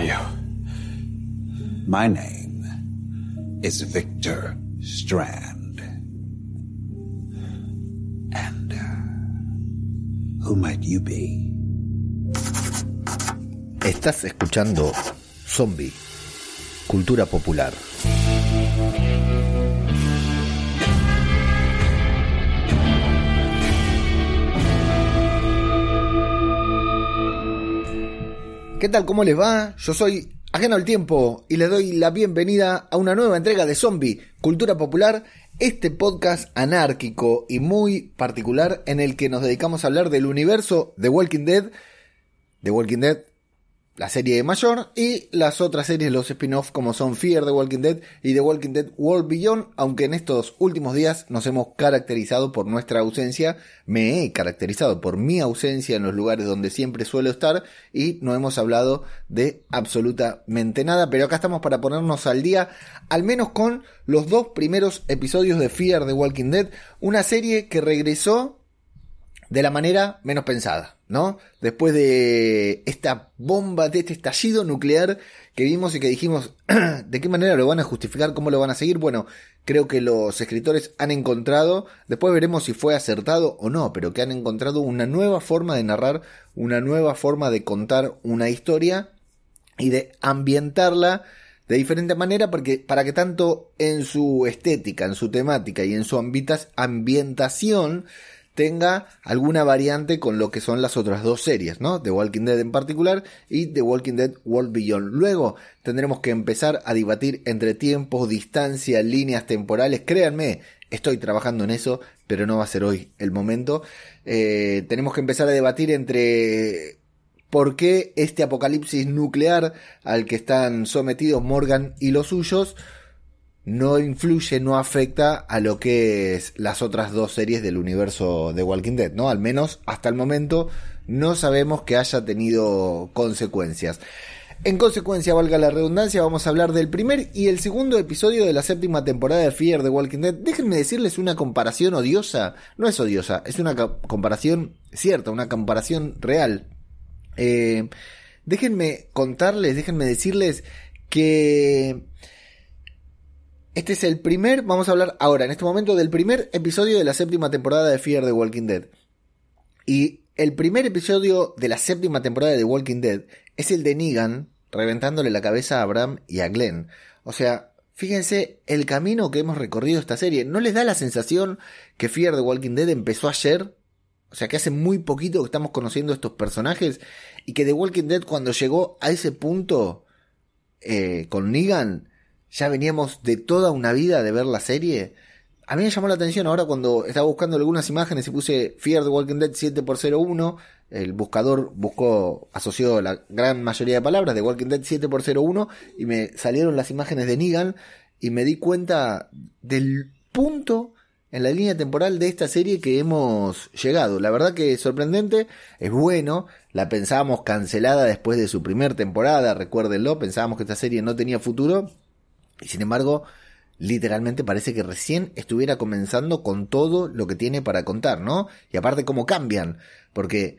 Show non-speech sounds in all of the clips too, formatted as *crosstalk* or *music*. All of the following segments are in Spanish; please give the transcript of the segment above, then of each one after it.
are you? My name is Victor Strand. And uh, who might you be? Estás escuchando Zombie, Cultura Popular. ¿Qué tal? ¿Cómo les va? Yo soy Ajeno al Tiempo y les doy la bienvenida a una nueva entrega de Zombie, Cultura Popular, este podcast anárquico y muy particular en el que nos dedicamos a hablar del universo de Walking Dead, de Walking Dead la serie mayor y las otras series, los spin-off como son Fear the Walking Dead y The Walking Dead World Beyond, aunque en estos últimos días nos hemos caracterizado por nuestra ausencia, me he caracterizado por mi ausencia en los lugares donde siempre suelo estar y no hemos hablado de absolutamente nada, pero acá estamos para ponernos al día, al menos con los dos primeros episodios de Fear the Walking Dead, una serie que regresó de la manera menos pensada, ¿no? Después de esta bomba, de este estallido nuclear que vimos y que dijimos, *clears throat* ¿de qué manera lo van a justificar? ¿Cómo lo van a seguir? Bueno, creo que los escritores han encontrado, después veremos si fue acertado o no, pero que han encontrado una nueva forma de narrar, una nueva forma de contar una historia y de ambientarla de diferente manera porque para que tanto en su estética, en su temática y en su ambientación tenga alguna variante con lo que son las otras dos series, ¿no? The Walking Dead en particular y The Walking Dead World Beyond. Luego tendremos que empezar a debatir entre tiempos, distancia, líneas temporales. Créanme, estoy trabajando en eso, pero no va a ser hoy el momento. Eh, tenemos que empezar a debatir entre por qué este apocalipsis nuclear al que están sometidos Morgan y los suyos no influye, no afecta a lo que es las otras dos series del universo de Walking Dead, ¿no? Al menos hasta el momento no sabemos que haya tenido consecuencias. En consecuencia, valga la redundancia, vamos a hablar del primer y el segundo episodio de la séptima temporada de Fear de Walking Dead. Déjenme decirles una comparación odiosa. No es odiosa, es una comparación cierta, una comparación real. Eh, déjenme contarles, déjenme decirles que este es el primer, vamos a hablar ahora, en este momento, del primer episodio de la séptima temporada de Fear the Walking Dead. Y el primer episodio de la séptima temporada de Walking Dead es el de Negan reventándole la cabeza a Abraham y a Glenn. O sea, fíjense el camino que hemos recorrido esta serie. ¿No les da la sensación que Fear the Walking Dead empezó ayer? O sea, que hace muy poquito que estamos conociendo estos personajes y que The Walking Dead cuando llegó a ese punto eh, con Negan ya veníamos de toda una vida de ver la serie. A mí me llamó la atención ahora cuando estaba buscando algunas imágenes y puse Fear the Walking Dead 7x01. El buscador buscó, asoció la gran mayoría de palabras de Walking Dead 7x01 y me salieron las imágenes de Negan y me di cuenta del punto en la línea temporal de esta serie que hemos llegado. La verdad que es sorprendente, es bueno, la pensábamos cancelada después de su primer temporada, recuérdenlo, pensábamos que esta serie no tenía futuro sin embargo, literalmente parece que recién estuviera comenzando con todo lo que tiene para contar, ¿no? Y aparte cómo cambian, porque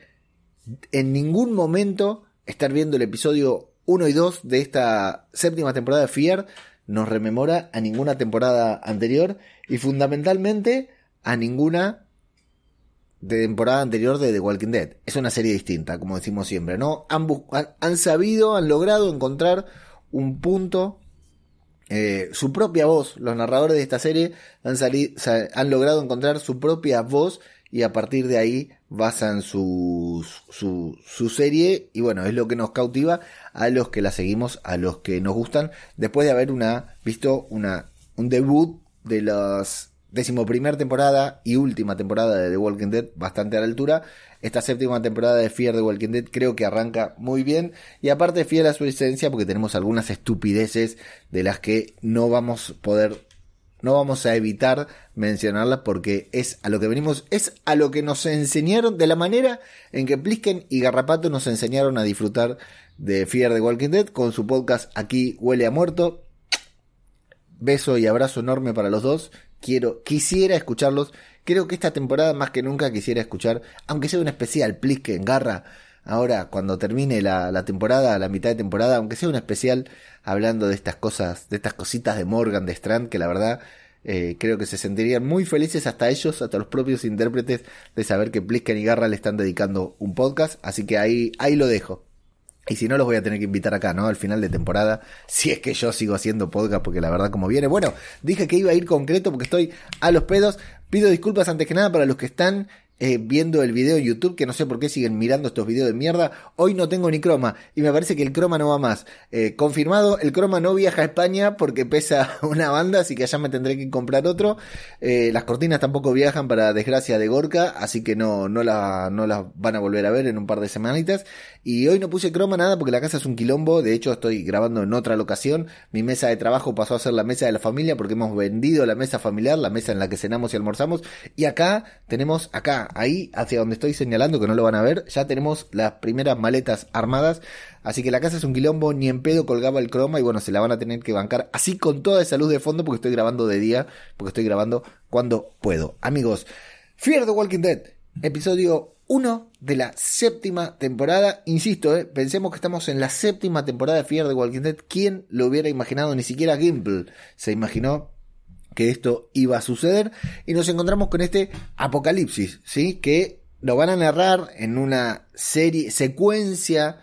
en ningún momento estar viendo el episodio 1 y 2 de esta séptima temporada de Fear nos rememora a ninguna temporada anterior y fundamentalmente a ninguna de temporada anterior de The Walking Dead. Es una serie distinta, como decimos siempre, ¿no? Han, han sabido, han logrado encontrar un punto eh, su propia voz. Los narradores de esta serie han, han logrado encontrar su propia voz y a partir de ahí basan su, su, su, serie y bueno, es lo que nos cautiva a los que la seguimos, a los que nos gustan, después de haber una, visto una, un debut de las decimoprimer temporada y última temporada de The Walking Dead bastante a la altura. Esta séptima temporada de Fear the Walking Dead creo que arranca muy bien y aparte fiel a su esencia porque tenemos algunas estupideces de las que no vamos a poder no vamos a evitar mencionarlas porque es a lo que venimos, es a lo que nos enseñaron de la manera en que Plisken y Garrapato nos enseñaron a disfrutar de Fear the Walking Dead con su podcast Aquí huele a muerto. Beso y abrazo enorme para los dos quiero, quisiera escucharlos. Creo que esta temporada más que nunca quisiera escuchar, aunque sea un especial Plisken, Garra, ahora cuando termine la, la temporada, la mitad de temporada, aunque sea un especial hablando de estas cosas, de estas cositas de Morgan, de Strand, que la verdad eh, creo que se sentirían muy felices hasta ellos, hasta los propios intérpretes, de saber que Blisken y Garra le están dedicando un podcast. Así que ahí, ahí lo dejo. Y si no, los voy a tener que invitar acá, ¿no? Al final de temporada, si es que yo sigo haciendo podcast, porque la verdad como viene. Bueno, dije que iba a ir concreto porque estoy a los pedos. Pido disculpas antes que nada para los que están eh, viendo el video en YouTube, que no sé por qué siguen mirando estos videos de mierda. Hoy no tengo ni croma y me parece que el croma no va más. Eh, confirmado, el croma no viaja a España porque pesa *laughs* una banda, así que allá me tendré que comprar otro. Eh, las cortinas tampoco viajan para desgracia de Gorka, así que no, no, la, no las van a volver a ver en un par de semanitas. Y hoy no puse croma nada porque la casa es un quilombo. De hecho, estoy grabando en otra locación. Mi mesa de trabajo pasó a ser la mesa de la familia porque hemos vendido la mesa familiar, la mesa en la que cenamos y almorzamos. Y acá tenemos, acá, ahí, hacia donde estoy señalando, que no lo van a ver, ya tenemos las primeras maletas armadas. Así que la casa es un quilombo, ni en pedo colgaba el croma y bueno, se la van a tener que bancar así con toda esa luz de fondo porque estoy grabando de día, porque estoy grabando cuando puedo. Amigos, Fear the Walking Dead, episodio 1 de la séptima temporada. Insisto, eh, pensemos que estamos en la séptima temporada de Fear the Walking Dead. ¿Quién lo hubiera imaginado? Ni siquiera Gimple se imaginó que esto iba a suceder. Y nos encontramos con este apocalipsis, ¿sí? Que lo van a narrar en una serie, secuencia,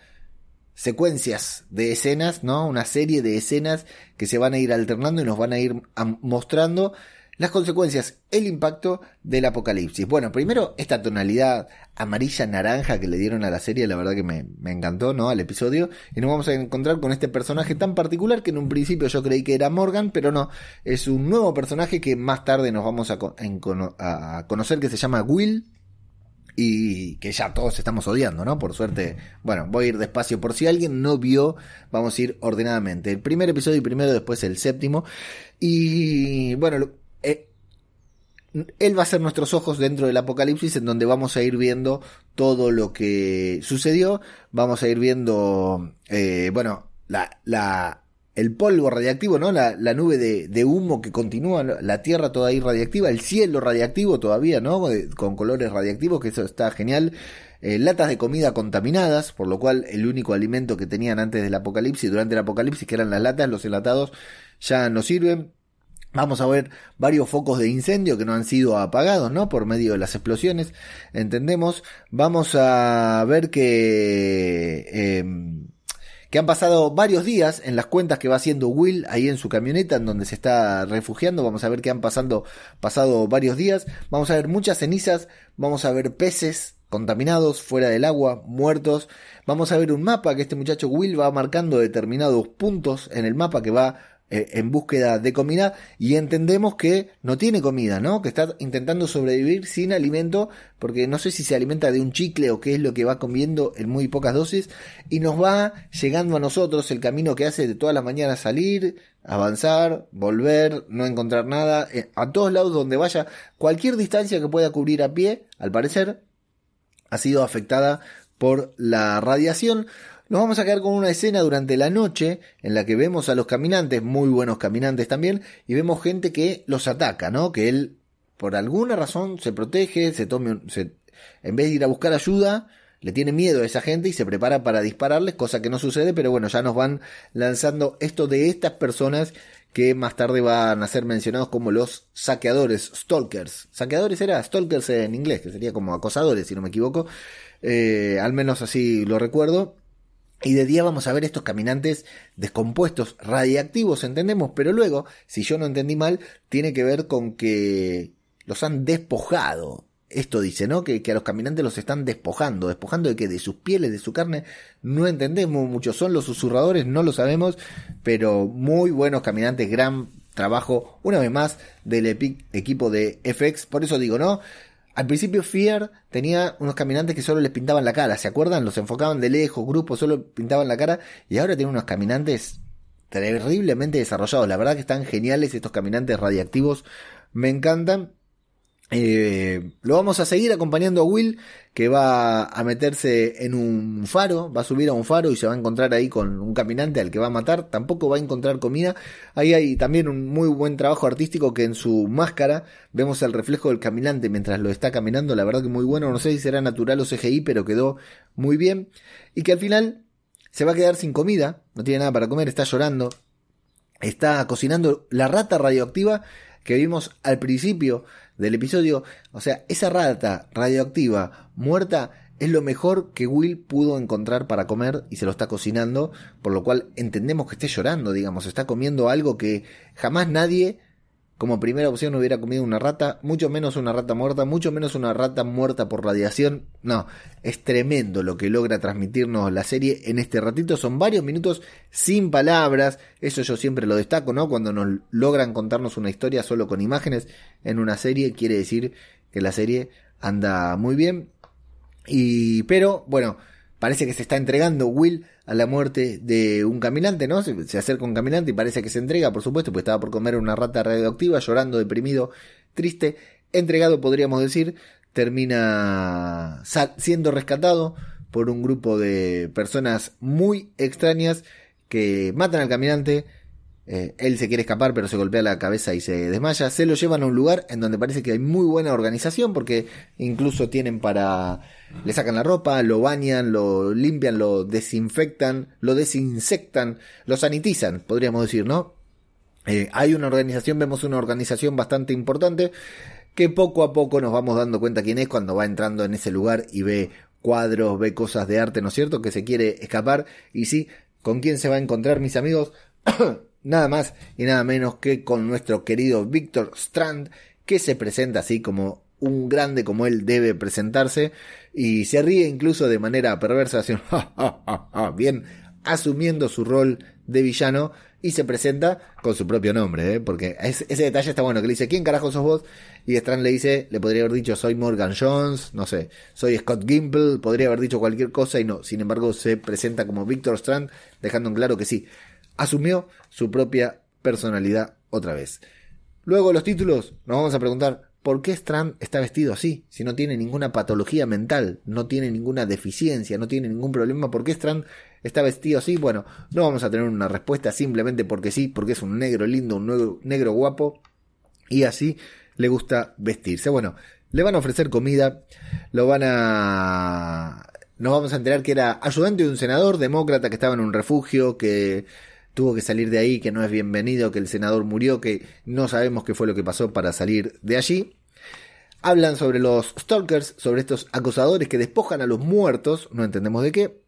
secuencias de escenas, ¿no? Una serie de escenas que se van a ir alternando y nos van a ir mostrando las consecuencias, el impacto del apocalipsis. Bueno, primero esta tonalidad amarilla-naranja que le dieron a la serie, la verdad que me, encantó, ¿no? Al episodio. Y nos vamos a encontrar con este personaje tan particular que en un principio yo creí que era Morgan, pero no. Es un nuevo personaje que más tarde nos vamos a, a conocer que se llama Will y que ya todos estamos odiando, ¿no? Por suerte, bueno, voy a ir despacio. Por si alguien no vio, vamos a ir ordenadamente. El primer episodio y primero, después el séptimo. Y bueno, él va a ser nuestros ojos dentro del apocalipsis en donde vamos a ir viendo todo lo que sucedió, vamos a ir viendo, eh, bueno, la, la, el polvo radiactivo, ¿no? La, la nube de, de, humo que continúa, la tierra toda ahí radiactiva, el cielo radiactivo todavía, ¿no? Con colores radiactivos, que eso está genial. Eh, latas de comida contaminadas, por lo cual el único alimento que tenían antes del apocalipsis, durante el apocalipsis, que eran las latas, los enlatados, ya no sirven. Vamos a ver varios focos de incendio que no han sido apagados, ¿no? Por medio de las explosiones, entendemos. Vamos a ver que, eh, que han pasado varios días en las cuentas que va haciendo Will ahí en su camioneta en donde se está refugiando. Vamos a ver que han pasado varios días. Vamos a ver muchas cenizas. Vamos a ver peces contaminados, fuera del agua, muertos. Vamos a ver un mapa que este muchacho Will va marcando determinados puntos en el mapa que va en búsqueda de comida y entendemos que no tiene comida, ¿no? Que está intentando sobrevivir sin alimento porque no sé si se alimenta de un chicle o qué es lo que va comiendo en muy pocas dosis y nos va llegando a nosotros el camino que hace de todas las mañanas salir, avanzar, volver, no encontrar nada, eh, a todos lados donde vaya, cualquier distancia que pueda cubrir a pie, al parecer, ha sido afectada por la radiación. Nos vamos a quedar con una escena durante la noche en la que vemos a los caminantes, muy buenos caminantes también, y vemos gente que los ataca, ¿no? Que él, por alguna razón, se protege, se tome, se, en vez de ir a buscar ayuda, le tiene miedo a esa gente y se prepara para dispararles, cosa que no sucede, pero bueno, ya nos van lanzando esto de estas personas que más tarde van a ser mencionados como los saqueadores, stalkers. Saqueadores era stalkers en inglés, que sería como acosadores, si no me equivoco. Eh, al menos así lo recuerdo. Y de día vamos a ver estos caminantes descompuestos, radiactivos, entendemos, pero luego, si yo no entendí mal, tiene que ver con que los han despojado. Esto dice, ¿no? Que, a los caminantes los están despojando. ¿Despojando de que De sus pieles, de su carne. No entendemos mucho. Son los susurradores, no lo sabemos. Pero muy buenos caminantes. Gran trabajo, una vez más, del equipo de FX. Por eso digo, ¿no? Al principio Fear tenía unos caminantes que solo les pintaban la cara, ¿se acuerdan? Los enfocaban de lejos, grupos, solo pintaban la cara. Y ahora tiene unos caminantes terriblemente desarrollados. La verdad que están geniales estos caminantes radiactivos. Me encantan. Eh, lo vamos a seguir acompañando a Will, que va a meterse en un faro, va a subir a un faro y se va a encontrar ahí con un caminante al que va a matar. Tampoco va a encontrar comida. Ahí hay también un muy buen trabajo artístico que en su máscara vemos el reflejo del caminante mientras lo está caminando. La verdad que muy bueno. No sé si será natural o CGI, pero quedó muy bien. Y que al final se va a quedar sin comida, no tiene nada para comer, está llorando. Está cocinando la rata radioactiva que vimos al principio del episodio. O sea, esa rata radioactiva muerta es lo mejor que Will pudo encontrar para comer y se lo está cocinando, por lo cual entendemos que esté llorando, digamos, está comiendo algo que jamás nadie como primera opción hubiera comido una rata, mucho menos una rata muerta, mucho menos una rata muerta por radiación. No, es tremendo lo que logra transmitirnos la serie en este ratito. Son varios minutos sin palabras. Eso yo siempre lo destaco, ¿no? Cuando nos logran contarnos una historia solo con imágenes en una serie, quiere decir que la serie anda muy bien. Y, pero, bueno, parece que se está entregando Will a la muerte de un caminante, ¿no? Se, acerca un caminante y parece que se entrega, por supuesto, pues estaba por comer una rata radioactiva, llorando, deprimido, triste, entregado, podríamos decir, termina siendo rescatado por un grupo de personas muy extrañas que matan al caminante, eh, él se quiere escapar, pero se golpea la cabeza y se desmaya. Se lo llevan a un lugar en donde parece que hay muy buena organización, porque incluso tienen para. Le sacan la ropa, lo bañan, lo limpian, lo desinfectan, lo desinsectan, lo sanitizan, podríamos decir, ¿no? Eh, hay una organización, vemos una organización bastante importante que poco a poco nos vamos dando cuenta quién es cuando va entrando en ese lugar y ve cuadros, ve cosas de arte, ¿no es cierto? Que se quiere escapar. Y sí, ¿con quién se va a encontrar, mis amigos? *coughs* nada más y nada menos que con nuestro querido Víctor Strand, que se presenta así como un grande como él debe presentarse y se ríe incluso de manera perversa, así, *laughs* bien asumiendo su rol de villano y se presenta con su propio nombre, ¿eh? porque ese detalle está bueno, que le dice, ¿quién carajo sos vos? Y Strand le dice, le podría haber dicho, soy Morgan Jones, no sé, soy Scott Gimple, podría haber dicho cualquier cosa y no, sin embargo se presenta como Victor Strand, dejando en claro que sí, asumió su propia personalidad otra vez. Luego los títulos, nos vamos a preguntar, ¿por qué Strand está vestido así? Si no tiene ninguna patología mental, no tiene ninguna deficiencia, no tiene ningún problema, ¿por qué Strand está vestido así? Bueno, no vamos a tener una respuesta simplemente porque sí, porque es un negro lindo, un negro, guapo, y así le gusta vestirse. Bueno, le van a ofrecer comida, lo van a... Nos vamos a enterar que era ayudante de un senador demócrata que estaba en un refugio, que tuvo que salir de ahí, que no es bienvenido, que el senador murió, que no sabemos qué fue lo que pasó para salir de allí. Hablan sobre los stalkers, sobre estos acosadores que despojan a los muertos, no entendemos de qué,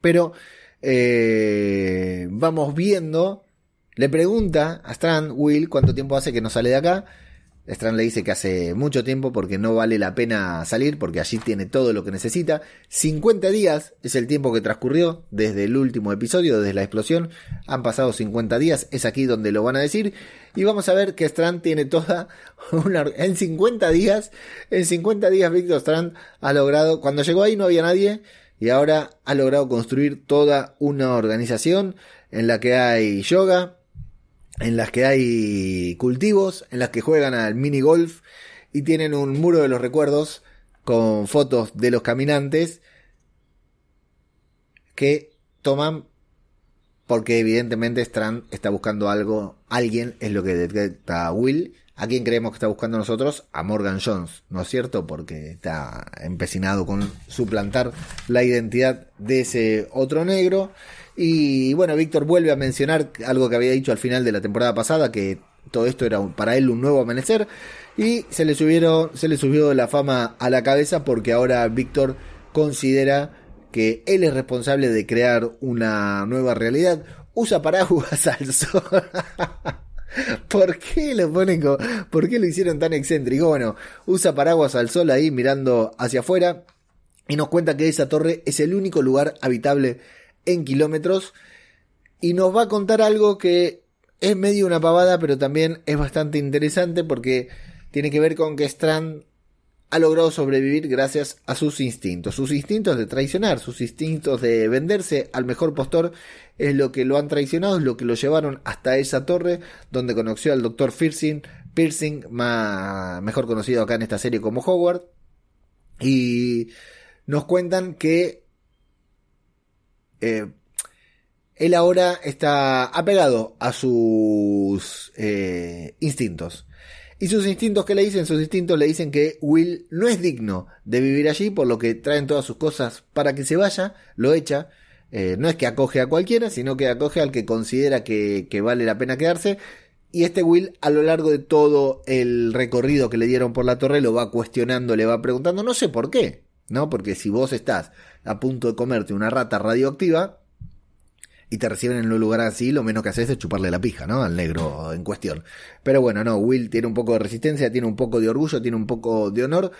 pero eh, vamos viendo, le pregunta a Strand, Will, cuánto tiempo hace que no sale de acá, Strand le dice que hace mucho tiempo porque no vale la pena salir, porque allí tiene todo lo que necesita. 50 días es el tiempo que transcurrió desde el último episodio, desde la explosión. Han pasado 50 días, es aquí donde lo van a decir. Y vamos a ver que Strand tiene toda *laughs* una... En 50 días, en 50 días Victor Strand ha logrado... Cuando llegó ahí no había nadie y ahora ha logrado construir toda una organización en la que hay yoga, en las que hay cultivos, en las que juegan al mini golf y tienen un muro de los recuerdos con fotos de los caminantes que toman porque evidentemente Strand está buscando algo, alguien es lo que detecta Will. ¿A quién creemos que está buscando nosotros? A Morgan Jones, ¿no es cierto? Porque está empecinado con suplantar la identidad de ese otro negro. Y bueno, Víctor vuelve a mencionar algo que había dicho al final de la temporada pasada, que todo esto era para él un nuevo amanecer. Y se le subieron, se le subió la fama a la cabeza porque ahora Víctor considera que él es responsable de crear una nueva realidad. Usa paraguas *laughs* al sol. *laughs* ¿Por qué lo ponen ¿Por qué lo hicieron tan excéntrico? Bueno, usa paraguas al sol ahí mirando hacia afuera y nos cuenta que esa torre es el único lugar habitable en kilómetros y nos va a contar algo que es medio una pavada, pero también es bastante interesante porque tiene que ver con que Strand ha logrado sobrevivir gracias a sus instintos. Sus instintos de traicionar, sus instintos de venderse al mejor postor es lo que lo han traicionado, es lo que lo llevaron hasta esa torre donde conoció al doctor Firsing Piercing, más, mejor conocido acá en esta serie como Howard. Y nos cuentan que eh, él ahora está apegado a sus eh, instintos. Y sus instintos, ¿qué le dicen? Sus instintos le dicen que Will no es digno de vivir allí, por lo que traen todas sus cosas para que se vaya, lo echa. Eh, no es que acoge a cualquiera, sino que acoge al que considera que, que vale la pena quedarse. Y este Will, a lo largo de todo el recorrido que le dieron por la torre, lo va cuestionando, le va preguntando, no sé por qué, ¿no? Porque si vos estás a punto de comerte una rata radioactiva, y te reciben en un lugar así, lo menos que haces es chuparle la pija, ¿no? Al negro en cuestión. Pero bueno, no, Will tiene un poco de resistencia, tiene un poco de orgullo, tiene un poco de honor.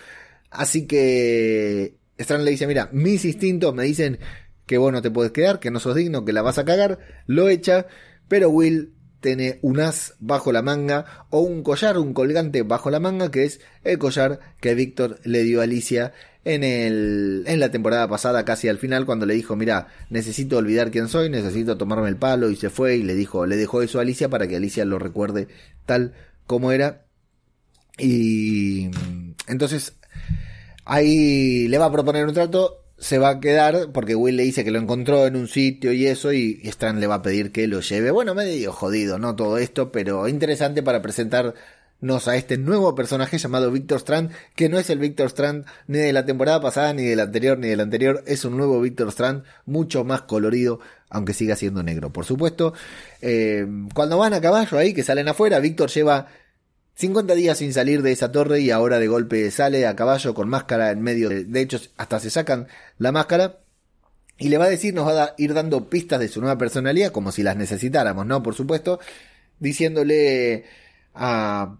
Así que Strand le dice, mira, mis instintos me dicen que vos no te puedes quedar, que no sos digno, que la vas a cagar. Lo echa, pero Will tiene un as bajo la manga o un collar, un colgante bajo la manga, que es el collar que Víctor le dio a Alicia en, el, en la temporada pasada, casi al final, cuando le dijo, mira, necesito olvidar quién soy, necesito tomarme el palo, y se fue y le dijo, le dejó eso a Alicia para que Alicia lo recuerde tal como era. Y entonces ahí le va a proponer un trato, se va a quedar porque Will le dice que lo encontró en un sitio y eso y Strand le va a pedir que lo lleve. Bueno, medio jodido, ¿no? Todo esto, pero interesante para presentar a este nuevo personaje llamado Victor Strand, que no es el Victor Strand ni de la temporada pasada, ni del anterior, ni del anterior, es un nuevo Victor Strand, mucho más colorido, aunque siga siendo negro, por supuesto. Eh, cuando van a caballo ahí, que salen afuera, Victor lleva 50 días sin salir de esa torre y ahora de golpe sale a caballo con máscara en medio, de, de hecho hasta se sacan la máscara. Y le va a decir, nos va a ir dando pistas de su nueva personalidad, como si las necesitáramos, ¿no? Por supuesto, diciéndole a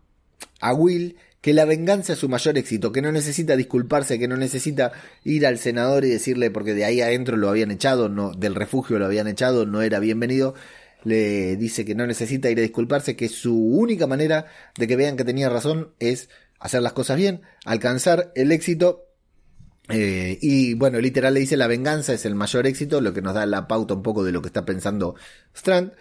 a Will que la venganza es su mayor éxito, que no necesita disculparse, que no necesita ir al senador y decirle porque de ahí adentro lo habían echado, no, del refugio lo habían echado, no era bienvenido. Le dice que no necesita ir a disculparse, que su única manera de que vean que tenía razón es hacer las cosas bien, alcanzar el éxito. Eh, y bueno, literal le dice la venganza es el mayor éxito, lo que nos da la pauta un poco de lo que está pensando Strand.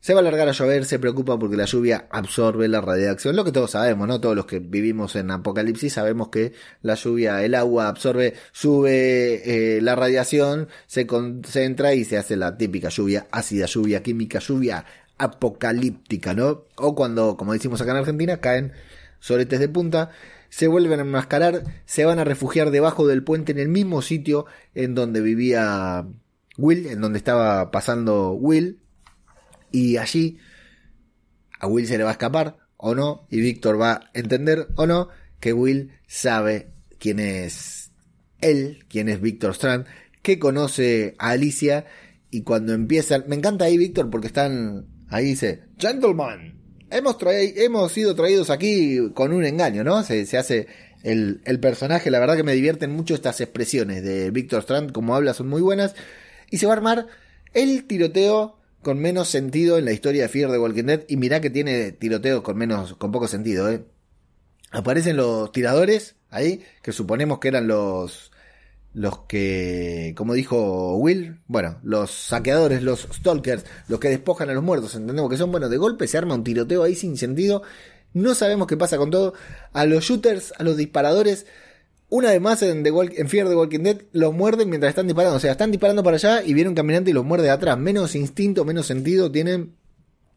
Se va a largar a llover, se preocupa porque la lluvia absorbe la radiación. Lo que todos sabemos, ¿no? Todos los que vivimos en Apocalipsis sabemos que la lluvia, el agua absorbe, sube eh, la radiación, se concentra y se hace la típica lluvia ácida, lluvia química, lluvia apocalíptica, ¿no? O cuando, como decimos acá en Argentina, caen soletes de punta, se vuelven a enmascarar, se van a refugiar debajo del puente en el mismo sitio en donde vivía Will, en donde estaba pasando Will, y allí a Will se le va a escapar o no, y Víctor va a entender o no que Will sabe quién es él, quién es Víctor Strand, que conoce a Alicia y cuando empiezan, me encanta ahí Víctor porque están, ahí dice, gentleman, hemos, hemos sido traídos aquí con un engaño, ¿no? Se, se hace el, el, personaje, la verdad que me divierten mucho estas expresiones de Víctor Strand, como habla son muy buenas, y se va a armar el tiroteo con menos sentido en la historia de Fear de Walking Dead. Y mirá que tiene tiroteos con menos, con poco sentido, ¿eh? Aparecen los tiradores ahí, que suponemos que eran los, los que, como dijo Will, bueno, los saqueadores, los stalkers, los que despojan a los muertos, entendemos que son, bueno, de golpe se arma un tiroteo ahí sin sentido. No sabemos qué pasa con todo. A los shooters, a los disparadores, una vez más en, The en Fear the Walking Dead los muerden mientras están disparando. O sea, están disparando para allá y viene un caminante y los muerde de atrás. Menos instinto, menos sentido tienen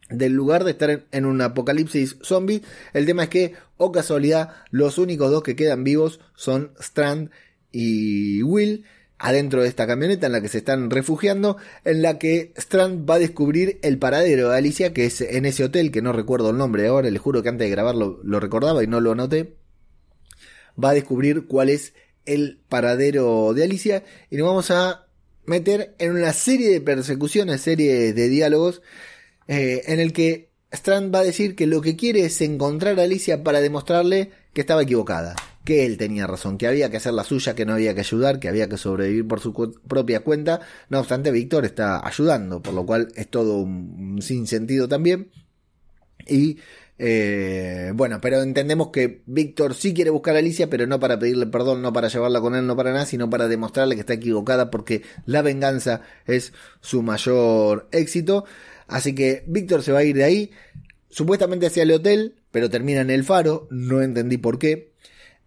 del lugar de estar en, un apocalipsis zombie. El tema es que, o oh casualidad, los únicos dos que quedan vivos son Strand y Will. Adentro de esta camioneta en la que se están refugiando, en la que Strand va a descubrir el paradero de Alicia, que es en ese hotel, que no recuerdo el nombre ahora, les juro que antes de grabarlo lo recordaba y no lo anoté va a descubrir cuál es el paradero de Alicia y nos vamos a meter en una serie de persecuciones, serie de diálogos eh, en el que Strand va a decir que lo que quiere es encontrar a Alicia para demostrarle que estaba equivocada, que él tenía razón, que había que hacer la suya, que no había que ayudar, que había que sobrevivir por su propia cuenta. No obstante, Víctor está ayudando, por lo cual es todo un, un sinsentido también. Y eh, bueno, pero entendemos que Víctor sí quiere buscar a Alicia, pero no para pedirle perdón, no para llevarla con él, no para nada, sino para demostrarle que está equivocada porque la venganza es su mayor éxito. Así que Víctor se va a ir de ahí. supuestamente hacia el hotel, pero termina en el faro, no entendí por qué.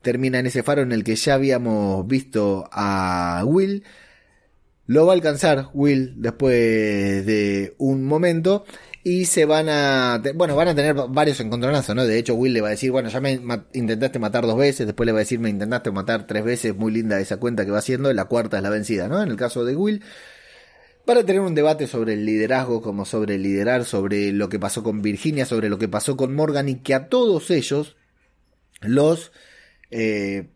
Termina en ese faro en el que ya habíamos visto a Will. Lo va a alcanzar Will después de un momento y se van a, bueno, van a tener varios encontronazos, ¿no? De hecho, Will le va a decir, bueno, ya me intentaste matar dos veces, después le va a decir, me intentaste matar tres veces, muy linda esa cuenta que va haciendo, la cuarta es la vencida, ¿no? En el caso de Will, para tener un debate sobre el liderazgo, como sobre liderar, sobre lo que pasó con Virginia, sobre lo que pasó con Morgan, y que a todos ellos, los, eh,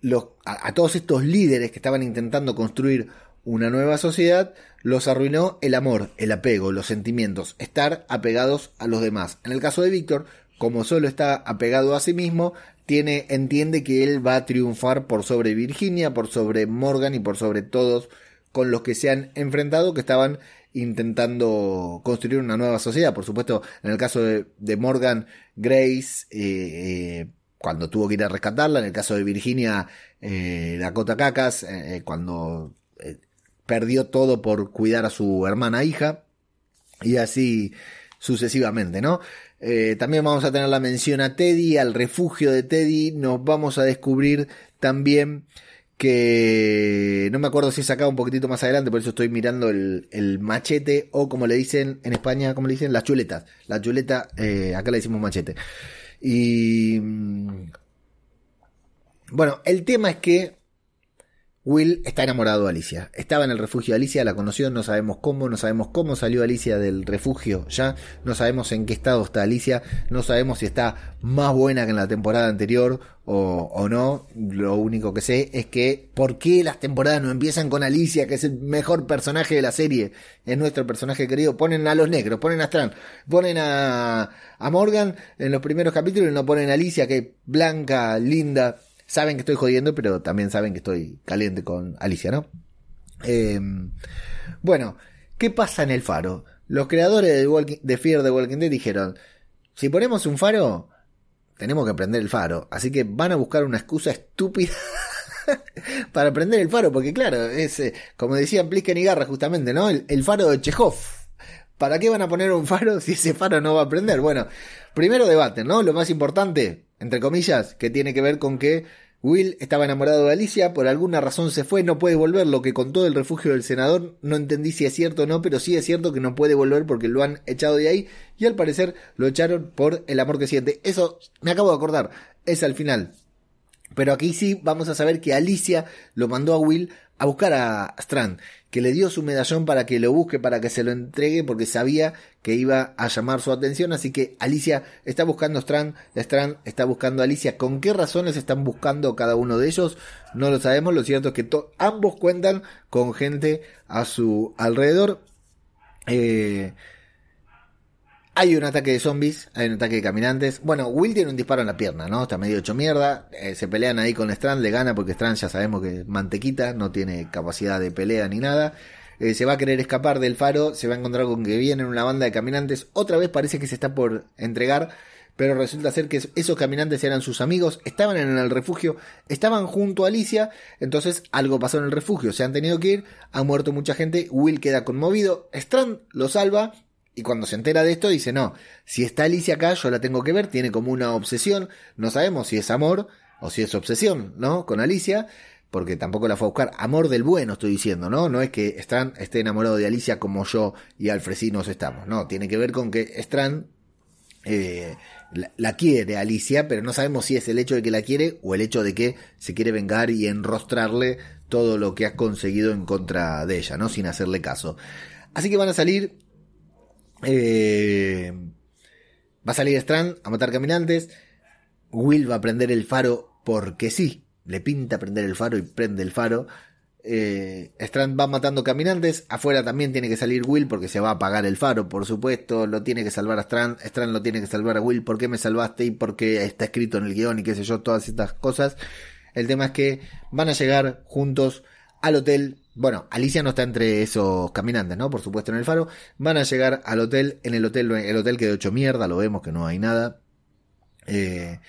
los a todos estos líderes que estaban intentando construir una nueva sociedad, los arruinó el amor, el apego, los sentimientos, estar apegados a los demás. En el caso de Víctor, como solo está apegado a sí mismo, tiene, entiende que él va a triunfar por sobre Virginia, por sobre Morgan y por sobre todos con los que se han enfrentado, que estaban intentando construir una nueva sociedad. Por supuesto, en el caso de, Morgan, Grace, eh, eh, cuando tuvo que ir a rescatarla, en el caso de Virginia, eh, Dakota Cacas, cuando perdió todo por cuidar a su hermana hija y así sucesivamente, ¿no? Eh, también vamos a tener la mención a Teddy, al refugio de Teddy, nos vamos a descubrir también que no me acuerdo si es acá un poquitito más adelante, por eso estoy mirando el, machete o como le dicen en España, como le dicen, las chuletas. La chuleta, eh, acá le decimos machete. Y mm, bueno, el tema es que Will está enamorado de Alicia. Estaba en el refugio de Alicia, la conoció, no sabemos cómo, no sabemos cómo salió Alicia del refugio ya, no sabemos en qué estado está Alicia, no sabemos si está más buena que en la temporada anterior o, no. Lo único que sé es que por qué las temporadas no empiezan con Alicia, que es el mejor personaje de la serie, es nuestro personaje querido. Ponen a los negros, ponen a Strand, ponen a, a Morgan en los primeros capítulos y no ponen a Alicia, que blanca, linda saben que estoy jodiendo, pero también saben que estoy caliente con Alicia, ¿no? Em, bueno, ¿qué pasa en el faro? Los creadores de, de Fear the Walking Dead dijeron, si ponemos un faro, tenemos que prender el faro. Así que van a buscar una excusa estúpida *laughs* para prender el faro, porque claro, es eh, como decían Plisken y Garra justamente, ¿no? El, el, faro de Chekhov. ¿Para qué van a poner un faro *laughs* si ese faro no va a prender? Bueno, primero debate, ¿no? Lo más importante, entre comillas, que tiene que ver con que Will estaba enamorado de Alicia, por alguna razón se fue, no puede volver, lo que contó el refugio del senador, no entendí si es cierto o no, pero sí es cierto que no puede volver porque lo han echado de ahí y al parecer lo echaron por el amor que siente. Eso me acabo de acordar, es al final. Pero aquí sí vamos a saber que Alicia lo mandó a Will a buscar a Strand, que le dio su medallón para que lo busque, para que se lo entregue, porque sabía que iba a llamar su atención. Así que Alicia está buscando a Strand, Strand está buscando a Alicia. ¿Con qué razones están buscando cada uno de ellos? No lo sabemos. Lo cierto es que ambos cuentan con gente a su alrededor. Eh, hay un ataque de zombies, hay un ataque de caminantes. Bueno, Will tiene un disparo en la pierna, ¿no? Está medio hecho mierda. Eh, se pelean ahí con Strand, le gana porque Strand ya sabemos que mantequita, no tiene capacidad de pelea ni nada. Eh, se va a querer escapar del faro, se va a encontrar con que viene una banda de caminantes. Otra vez parece que se está por entregar, pero resulta ser que esos caminantes eran sus amigos, estaban en el refugio, estaban junto a Alicia, entonces algo pasó en el refugio, se han tenido que ir, ha muerto mucha gente, Will queda conmovido, Strand lo salva y cuando se entera de esto dice, no, si está Alicia acá, yo la tengo que ver, tiene como una obsesión, no sabemos si es amor o si es obsesión, ¿no? Con Alicia, porque tampoco la fue a buscar. Amor del bueno, estoy diciendo, ¿no? No es que Strand esté enamorado de Alicia como yo y Alfresinos estamos, no, tiene que ver con que Strand eh, la, la, quiere Alicia, pero no sabemos si es el hecho de que la quiere o el hecho de que se quiere vengar y enrostrarle todo lo que ha conseguido en contra de ella, ¿no? Sin hacerle caso. Así que van a salir eh, va a salir Strand a matar caminantes. Will va a prender el faro porque sí. Le pinta prender el faro y prende el faro. Eh, Strand va matando caminantes. Afuera también tiene que salir Will porque se va a apagar el faro, por supuesto. Lo tiene que salvar a Strand. Strand lo tiene que salvar a Will. ¿Por qué me salvaste? Y porque está escrito en el guion y qué sé yo, todas estas cosas. El tema es que van a llegar juntos al hotel bueno, Alicia no está entre esos caminantes, ¿no? Por supuesto en el faro. Van a llegar al hotel. En el hotel, el hotel quedó hecho mierda, lo vemos que no hay nada. Eh,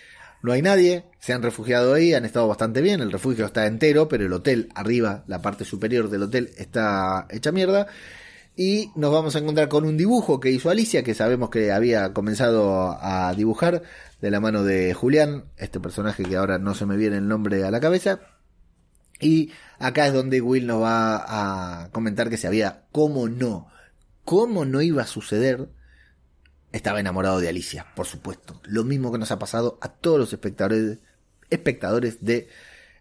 no hay nadie, se han refugiado ahí, han estado bastante bien, el refugio está entero, pero el hotel arriba, la parte superior del hotel está hecha mierda. Y nos vamos a encontrar con un dibujo que hizo Alicia, que sabemos que había comenzado a dibujar de la mano de Julián, este personaje que ahora no se me viene el nombre a la cabeza. Y acá es donde Will nos va a comentar que se había, ¿cómo no? ¿Cómo no iba a suceder? Estaba enamorado de Alicia, por supuesto. Lo mismo que nos ha pasado a todos los espectadores, espectadores de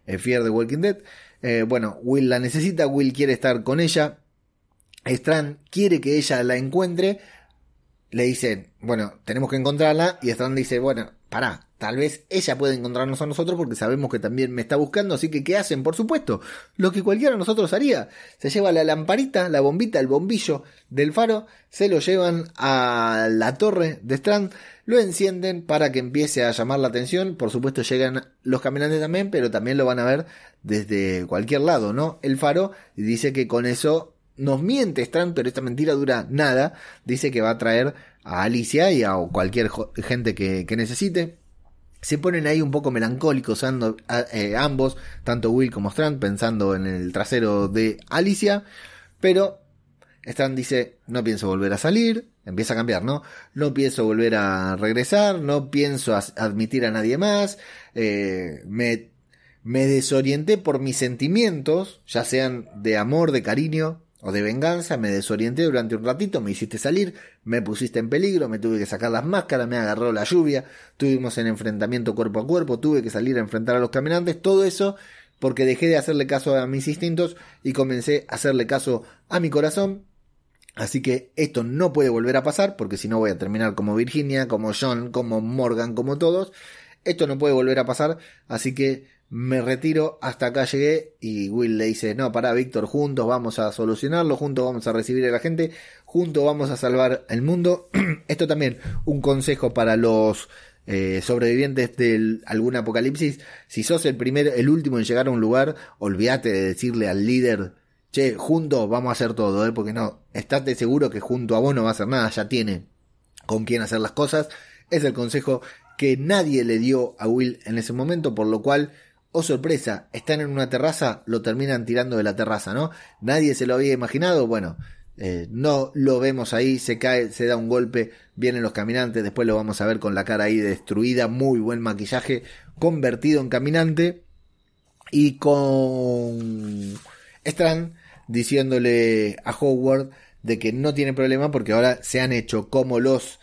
eh, Fear the Walking Dead. Eh, bueno, Will la necesita, Will quiere estar con ella. Strand quiere que ella la encuentre. Le dicen, bueno, tenemos que encontrarla. Y Strand dice, bueno, pará, tal vez ella puede encontrarnos a nosotros porque sabemos que también me está buscando. Así que, ¿qué hacen? Por supuesto, lo que cualquiera de nosotros haría. Se lleva la lamparita, la bombita, el bombillo del faro. Se lo llevan a la torre de Strand. Lo encienden para que empiece a llamar la atención. Por supuesto, llegan los caminantes también, pero también lo van a ver desde cualquier lado, ¿no? El faro dice que con eso nos miente Strand, pero esta mentira dura nada. Dice que va a traer a Alicia y a cualquier gente que, necesite. Se ponen ahí un poco melancólicos eh, ambos, tanto Will como Strand, pensando en el trasero de Alicia. Pero Strand dice, no pienso volver a salir, empieza a cambiar, ¿no? No pienso volver a regresar, no pienso admitir a nadie más, eh, me me desorienté por mis sentimientos, ya sean de amor, de cariño o de venganza, me desorienté durante un ratito, me hiciste salir, me pusiste en peligro, me tuve que sacar las máscaras, me agarró la lluvia, tuvimos en enfrentamiento cuerpo a cuerpo, tuve que salir a enfrentar a los caminantes, todo eso porque dejé de hacerle caso a mis instintos y comencé a hacerle caso a mi corazón. Así que esto no puede volver a pasar porque si no voy a terminar como Virginia, como John, como Morgan, como todos. Esto no puede volver a pasar, así que me retiro, hasta acá llegué y Will le dice, no, para Víctor, juntos vamos a solucionarlo, juntos vamos a recibir a la gente, juntos vamos a salvar el mundo. *clears throat* Esto también, un consejo para los eh, sobrevivientes de algún apocalipsis, si sos el primero, el último en llegar a un lugar, olvídate de decirle al líder, che, juntos vamos a hacer todo, ¿eh? porque no, estate seguro que junto a vos no va a hacer nada, ya tiene con quién hacer las cosas. Es el consejo que nadie le dio a Will en ese momento, por lo cual oh sorpresa, están en una terraza, lo terminan tirando de la terraza, ¿no? Nadie se lo había imaginado, bueno, eh, no lo vemos ahí, se cae, se da un golpe, vienen los caminantes, después lo vamos a ver con la cara ahí destruida, muy buen maquillaje, convertido en caminante, y con Strand diciéndole a Howard de que no tiene problema porque ahora se han hecho como los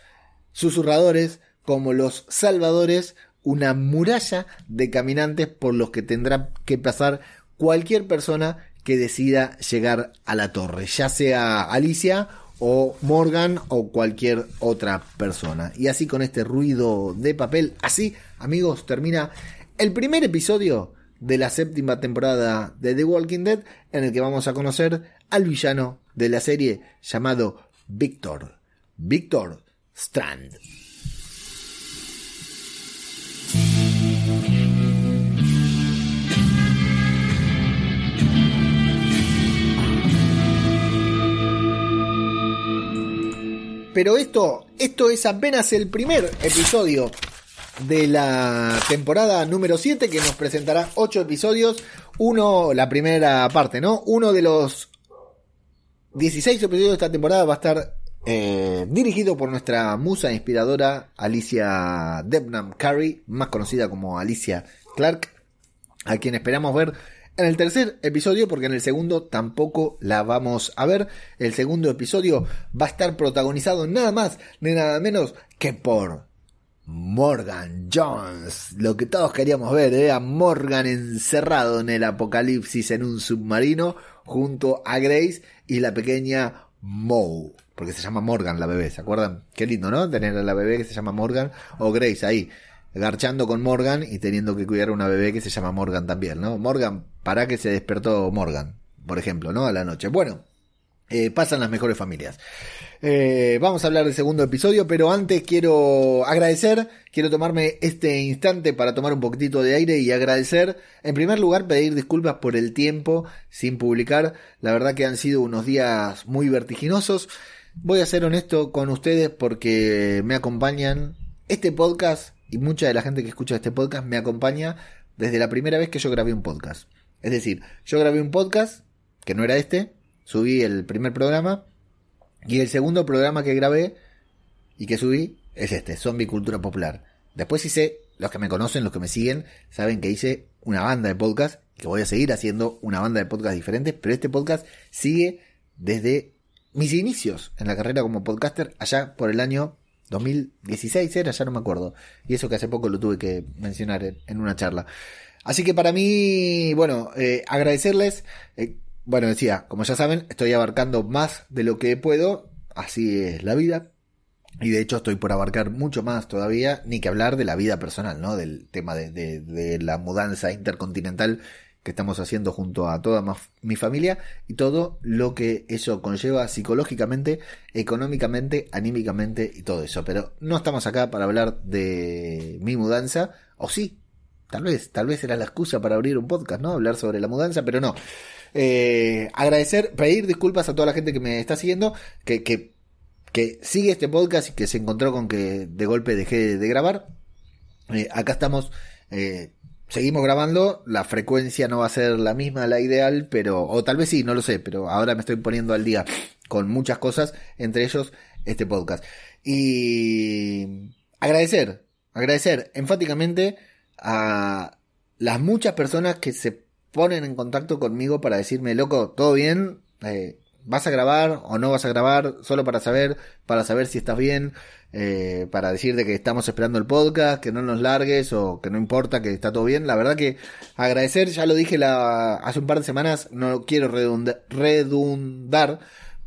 susurradores, como los salvadores, una muralla de caminantes por los que tendrá que pasar cualquier persona que decida llegar a la torre, ya sea Alicia o Morgan o cualquier otra persona. Y así con este ruido de papel, así amigos, termina el primer episodio de la séptima temporada de The Walking Dead en el que vamos a conocer al villano de la serie llamado Victor. Victor Strand. Pero esto, esto es apenas el primer episodio de la temporada número 7 que nos presentará 8 episodios. Uno, la primera parte, ¿no? Uno de los 16 episodios de esta temporada va a estar eh, dirigido por nuestra musa inspiradora Alicia Debnam Carey, más conocida como Alicia Clark, a quien esperamos ver en el tercer episodio, porque en el segundo tampoco la vamos a ver. El segundo episodio va a estar protagonizado nada más ni nada menos que por Morgan Jones. Lo que todos queríamos ver, ¿eh? a Morgan encerrado en el apocalipsis en un submarino junto a Grace y la pequeña Moe. Porque se llama Morgan la bebé, ¿se acuerdan? Qué lindo, ¿no? Tener a la bebé que se llama Morgan o Grace ahí garchando con Morgan y teniendo que cuidar a una bebé que se llama Morgan también, ¿no? Morgan, para que se despertó Morgan, por ejemplo, ¿no? A la noche. Bueno, eh, pasan las mejores familias. Eh, vamos a hablar del segundo episodio, pero antes quiero agradecer, quiero tomarme este instante para tomar un poquitito de aire y agradecer, en primer lugar, pedir disculpas por el tiempo sin publicar. La verdad que han sido unos días muy vertiginosos. Voy a ser honesto con ustedes porque me acompañan. Este podcast y mucha de la gente que escucha este podcast me acompaña desde la primera vez que yo grabé un podcast. Es decir, yo grabé un podcast, que no era este, subí el primer programa, Y el segundo programa que grabé y que subí es este, Zombie Cultura Popular. Después hice, los que me conocen, los que me siguen, saben que hice una banda de podcast, que voy a seguir haciendo una banda de podcast diferentes, pero este podcast sigue desde mis inicios en la carrera como podcaster, allá por el año 2016 era, ya no me acuerdo. Y eso que hace poco lo tuve que mencionar en, una charla. Así que para mí, bueno, eh, agradecerles. Eh, bueno, decía, como ya saben, estoy abarcando más de lo que puedo. Así es la vida. Y de hecho estoy por abarcar mucho más todavía, ni que hablar de la vida personal, ¿no? Del tema de, de la mudanza intercontinental que estamos haciendo junto a toda mi familia y todo lo que eso conlleva psicológicamente, económicamente, anímicamente y todo eso. Pero no estamos acá para hablar de mi mudanza, o sí, tal vez, tal vez era la excusa para abrir un podcast, ¿no? Hablar sobre la mudanza, pero no. Eh, agradecer, pedir disculpas a toda la gente que me está siguiendo, que, que, que sigue este podcast y que se encontró con que de golpe dejé de grabar. Eh, acá estamos eh, seguimos grabando, la frecuencia no va a ser la misma, la ideal, pero, o tal vez sí, no lo sé, pero ahora me estoy poniendo al día con muchas cosas, entre ellos este podcast. Y agradecer, agradecer enfáticamente a las muchas personas que se ponen en contacto conmigo para decirme, loco, ¿todo bien? Eh, ¿Vas a grabar o no vas a grabar? Solo para saber, para saber si estás bien. Eh, para decirte que estamos esperando el podcast, que no nos largues o que no importa, que está todo bien. La verdad que agradecer, ya lo dije la, hace un par de semanas, no quiero redundar,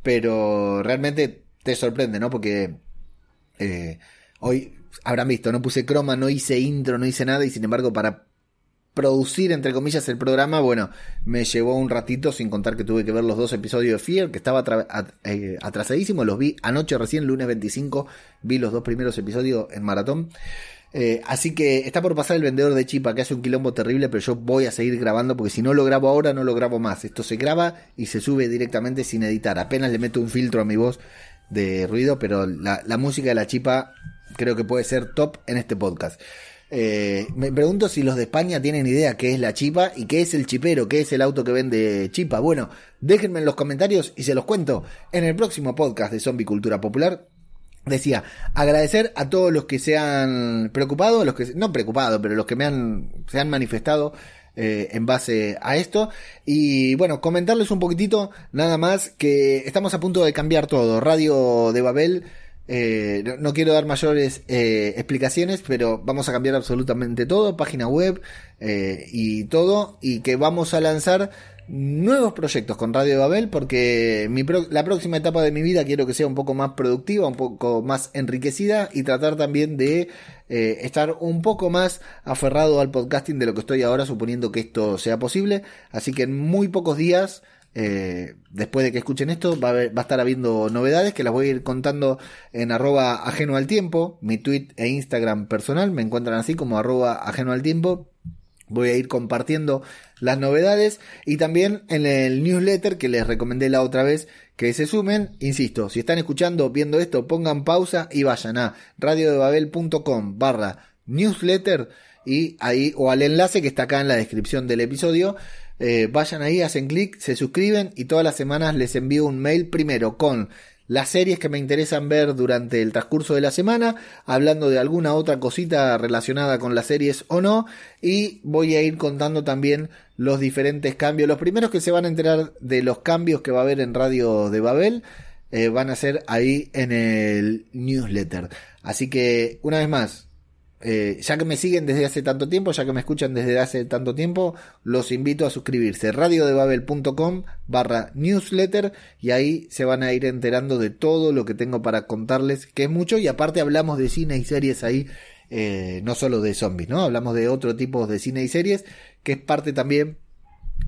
pero realmente te sorprende, ¿no? Porque eh, hoy habrán visto, no puse croma, no hice intro, no hice nada y sin embargo para producir, entre comillas, el programa, bueno, me llevó un ratito, sin contar que tuve que ver los dos episodios de Fear, que estaba eh, atrasadísimo, los vi anoche recién, lunes 25, vi los dos primeros episodios en maratón. Eh, así que está por pasar el vendedor de chipa que hace un quilombo terrible, pero yo voy a seguir grabando porque si no lo grabo ahora no lo grabo más. Esto se graba y se sube directamente sin editar. Apenas le meto un filtro a mi voz de ruido, pero la, la música de la chipa creo que puede ser top en este podcast. Eh, me pregunto si los de España tienen idea qué es la chipa y qué es el chipero, qué es el auto que vende chipa. Bueno, déjenme en los comentarios y se los cuento en el próximo podcast de Zombie Cultura Popular. Decía, agradecer a todos los que se han preocupado, los que, no preocupado, pero los que me han, se han manifestado eh, en base a esto. Y bueno, comentarles un poquitito nada más que estamos a punto de cambiar todo. Radio de Babel eh, no, quiero dar mayores eh, explicaciones, pero vamos a cambiar absolutamente todo, página web eh, y todo, y que vamos a lanzar nuevos proyectos con Radio Babel, porque la próxima etapa de mi vida quiero que sea un poco más productiva, un poco más enriquecida y tratar también de estar un poco más aferrado al podcasting de lo que estoy ahora, suponiendo que esto sea posible. Así que en muy pocos días eh, después de que escuchen esto, va a, estar habiendo novedades que las voy a ir contando en arroba ajeno al tiempo, mi tweet e Instagram personal, me encuentran así como arroba ajeno al tiempo. Voy a ir compartiendo las novedades y también en el newsletter que les recomendé la otra vez que se sumen. Insisto, si están escuchando, viendo esto, pongan pausa y vayan a radiodebabel.com barra newsletter y ahí o al enlace que está acá en la descripción del episodio eh, vayan ahí, hacen clic, se suscriben y todas las semanas les envío un mail primero con las series que me interesan ver durante el transcurso de la semana, hablando de alguna otra cosita relacionada con las series o no, y voy a ir contando también los diferentes cambios. Los primeros que se van a enterar de los cambios que va a haber en Radio de Babel eh, van a ser ahí en el newsletter. Así que, una vez más, eh, ya que me siguen desde hace tanto tiempo, ya que me escuchan desde hace tanto tiempo, los invito a suscribirse radiodebabel.com barra newsletter y ahí se van a ir enterando de todo lo que tengo para contarles, que es mucho y aparte hablamos de cine y series ahí, eh, no solo de zombies, ¿no? Hablamos de otro tipo de cine y series, que es parte también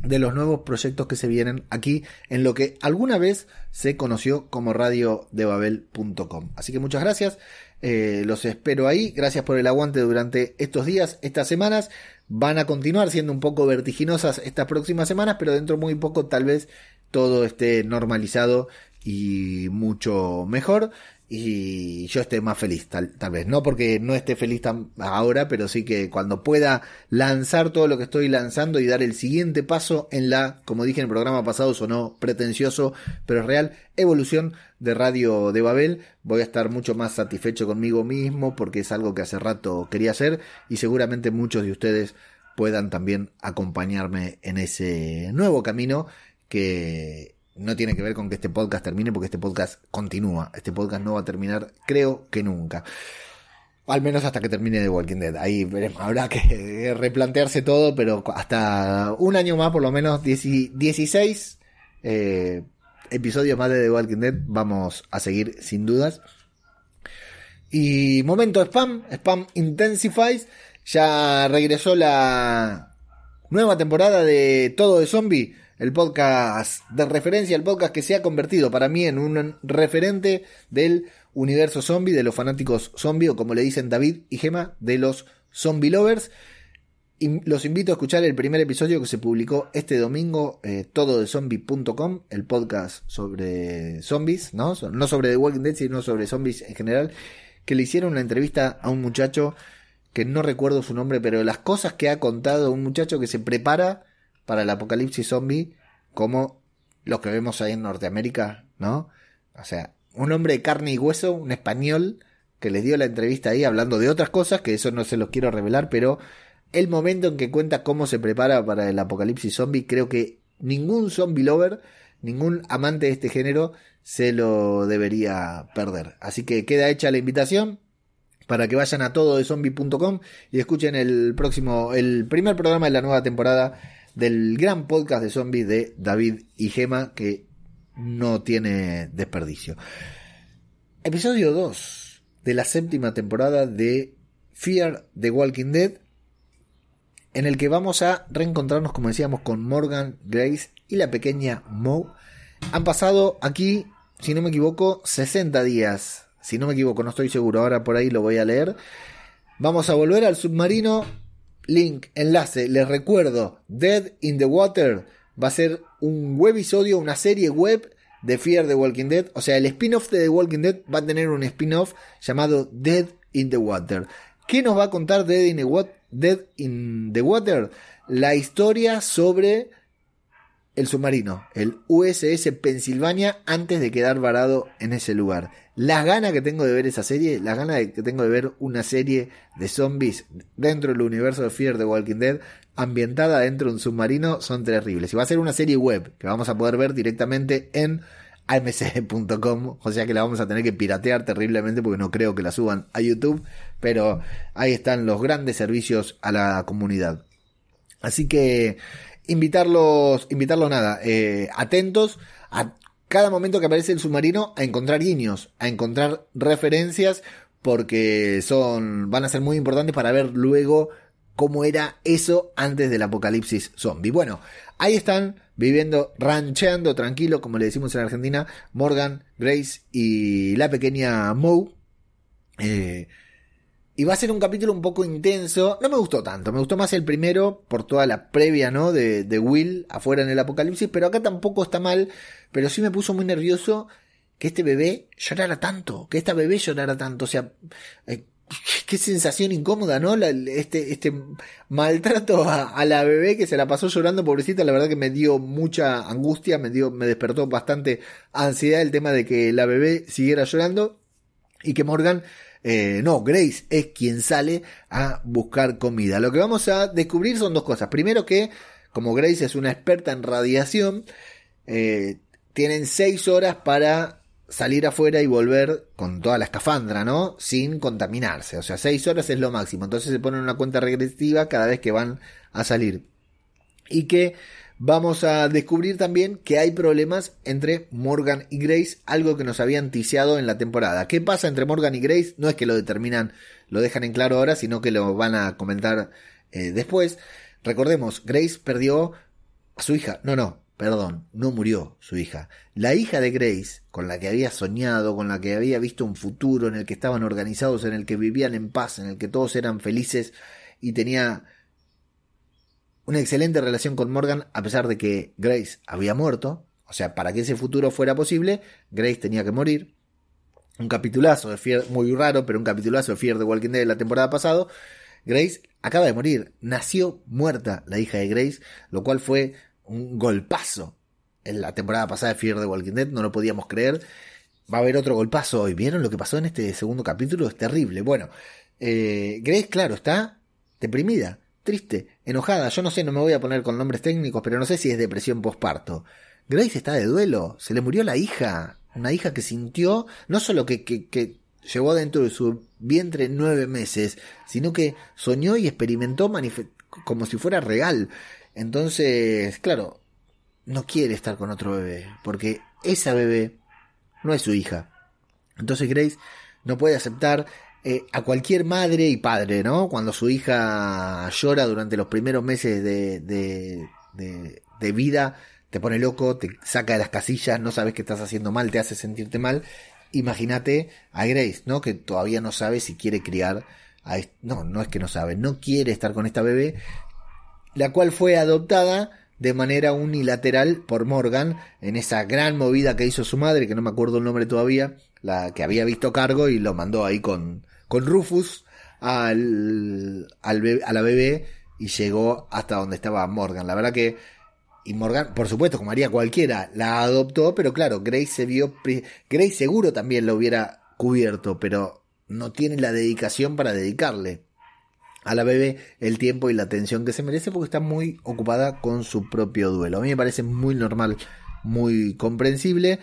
de los nuevos proyectos que se vienen aquí en lo que alguna vez se conoció como radiodebabel.com. Así que muchas gracias. Eh, los espero ahí. Gracias por el aguante durante estos días, estas semanas. Van a continuar siendo un poco vertiginosas estas próximas semanas, pero dentro de muy poco tal vez todo esté normalizado y mucho mejor. Y yo esté más feliz, tal, tal vez. No porque no esté feliz ahora, pero sí que cuando pueda lanzar todo lo que estoy lanzando y dar el siguiente paso en la, como dije en el programa pasado, sonó pretencioso, pero es real, evolución de Radio de Babel. Voy a estar mucho más satisfecho conmigo mismo porque es algo que hace rato quería hacer y seguramente muchos de ustedes puedan también acompañarme en ese nuevo camino que no tiene que ver con que este podcast termine porque este podcast continúa. Este podcast no va a terminar, creo que nunca. Al menos hasta que termine The Walking Dead. Ahí habrá que replantearse todo, pero hasta un año más, por lo menos 16 eh, episodios más de The Walking Dead vamos a seguir sin dudas. Y momento spam, spam intensifies. Ya regresó la nueva temporada de Todo de Zombie el podcast de referencia, el podcast que se ha convertido para mí en un referente del universo zombie, de los fanáticos zombie, o como le dicen David y Gema, de los zombie lovers. Y los invito a escuchar el primer episodio que se publicó este domingo, eh, todo el podcast sobre zombies, ¿no? No sobre The Walking Dead, sino sobre zombies en general, que le hicieron una entrevista a un muchacho que no recuerdo su nombre, pero las cosas que ha contado un muchacho que se prepara para el apocalipsis zombie como los que vemos ahí en Norteamérica, ¿no? O sea, un hombre de carne y hueso, un español, que le dio la entrevista ahí hablando de otras cosas, que eso no se los quiero revelar, pero el momento en que cuenta cómo se prepara para el apocalipsis zombie, creo que ningún zombie lover, ningún amante de este género se lo debería perder. Así que queda hecha la invitación para que vayan a todo de zombie.com y escuchen el próximo, el primer programa de la nueva temporada del gran podcast de zombies de David y Gema que no tiene desperdicio. Episodio 2 de la séptima temporada de Fear the Walking Dead en el que vamos a reencontrarnos como decíamos con Morgan, Grace y la pequeña Mo. Han pasado aquí, si no me equivoco, 60 días. Si no me equivoco, no estoy seguro, ahora por ahí lo voy a leer. Vamos a volver al submarino link, enlace, les recuerdo, Dead in the Water va a ser un webisodio, una serie web de Fear the Walking Dead. O sea, el spin-off de The Walking Dead va a tener un spin-off llamado Dead in the Water. ¿Qué nos va a contar Dead in the, Dead in the Water? La historia sobre el submarino, el USS Pennsylvania, antes de quedar varado en ese lugar. Las ganas que tengo de ver esa serie, las ganas que tengo de ver una serie de zombies dentro del universo de Fear the Walking Dead, ambientada dentro de un submarino, son terribles. Y va a ser una serie web que vamos a poder ver directamente en amc.com, o sea que la vamos a tener que piratear terriblemente porque no creo que la suban a YouTube, pero ahí están los grandes servicios a la comunidad. Así que invitarlos, invitarlos nada, eh, atentos a cada momento que aparece el submarino a encontrar guiños, a encontrar referencias, porque son, van a ser muy importantes para ver luego cómo era eso antes del apocalipsis zombie. Bueno, ahí están viviendo, rancheando tranquilo, como le decimos en Argentina, Morgan, Grace y la pequeña Moe. Eh, y va a ser un capítulo un poco intenso. No me gustó tanto, me gustó más el primero por toda la previa, ¿no? De, de Will afuera en el apocalipsis, pero acá tampoco está mal. Pero sí me puso muy nervioso que este bebé llorara tanto, que esta bebé llorara tanto. O sea, eh, *laughs* qué sensación incómoda, ¿no? este, este maltrato a, la bebé que se la pasó llorando, pobrecita, la verdad que me dio mucha angustia, me dio, me despertó bastante ansiedad el tema de que la bebé siguiera llorando y que Morgan eh, no, Grace es quien sale a buscar comida. Lo que vamos a descubrir son dos cosas. Primero que, como Grace es una experta en radiación, eh, tienen seis horas para salir afuera y volver con toda la escafandra, ¿no? Sin contaminarse. O sea, seis horas es lo máximo. Entonces se ponen una cuenta regresiva cada vez que van a salir. Y que vamos a descubrir también que hay problemas entre Morgan y Grace, algo que nos habían ticiado en la temporada. ¿Qué pasa entre Morgan y Grace? No es que lo determinan, lo dejan en claro ahora, sino que lo van a comentar eh, después. Recordemos, Grace perdió a su hija. No, no, perdón, no murió su hija. La hija de Grace, con la que había soñado, con la que había visto un futuro en el que estaban organizados, en el que vivían en paz, en el que todos eran felices y tenía una excelente relación con Morgan a pesar de que Grace había muerto. O sea, para que ese futuro fuera posible, Grace tenía que morir. un capitulazo de Fear, muy raro, pero un capitulazo de Fear de Walking Dead de la temporada pasada, Grace acaba de morir. Nació muerta la hija de Grace, lo cual fue un golpazo en la temporada pasada de Fear de Walking Dead, no lo podíamos creer. Va a haber otro golpazo hoy. ¿Vieron lo que pasó en este segundo capítulo? Es terrible. Bueno, eh, Grace, claro, está deprimida, triste, enojada. Yo no sé, no me voy a poner con nombres técnicos, pero no sé si es depresión postparto. Grace está de duelo, se le murió la hija, una hija que sintió, no solo que, que, llevó dentro de su vientre nueve meses, sino que soñó y experimentó como si fuera real. Entonces, claro, no quiere estar con otro bebé, porque esa bebé no es su hija. Entonces Grace no puede aceptar eh, a cualquier madre y padre, ¿no? Cuando su hija llora durante los primeros meses de, de, de, vida, te pone loco, te saca de las casillas, no sabes que estás haciendo mal, te hace sentirte mal. Imagínate a Grace, ¿no? Que todavía no sabe si quiere criar a... No, no es que no sabe, no quiere estar con esta bebé, la cual fue adoptada de manera unilateral por Morgan en esa gran movida que hizo su madre, que no me acuerdo el nombre todavía, la que había visto cargo y lo mandó ahí con, con Rufus al, al a la bebé y llegó hasta donde estaba Morgan. La verdad que y Morgan, por supuesto, como haría cualquiera, la adoptó, pero claro, Grace se vio. Grace seguro también lo hubiera cubierto, pero no tiene la dedicación para dedicarle a la bebé el tiempo y la atención que se merece porque está muy ocupada con su propio duelo. A mí me parece muy normal, muy comprensible.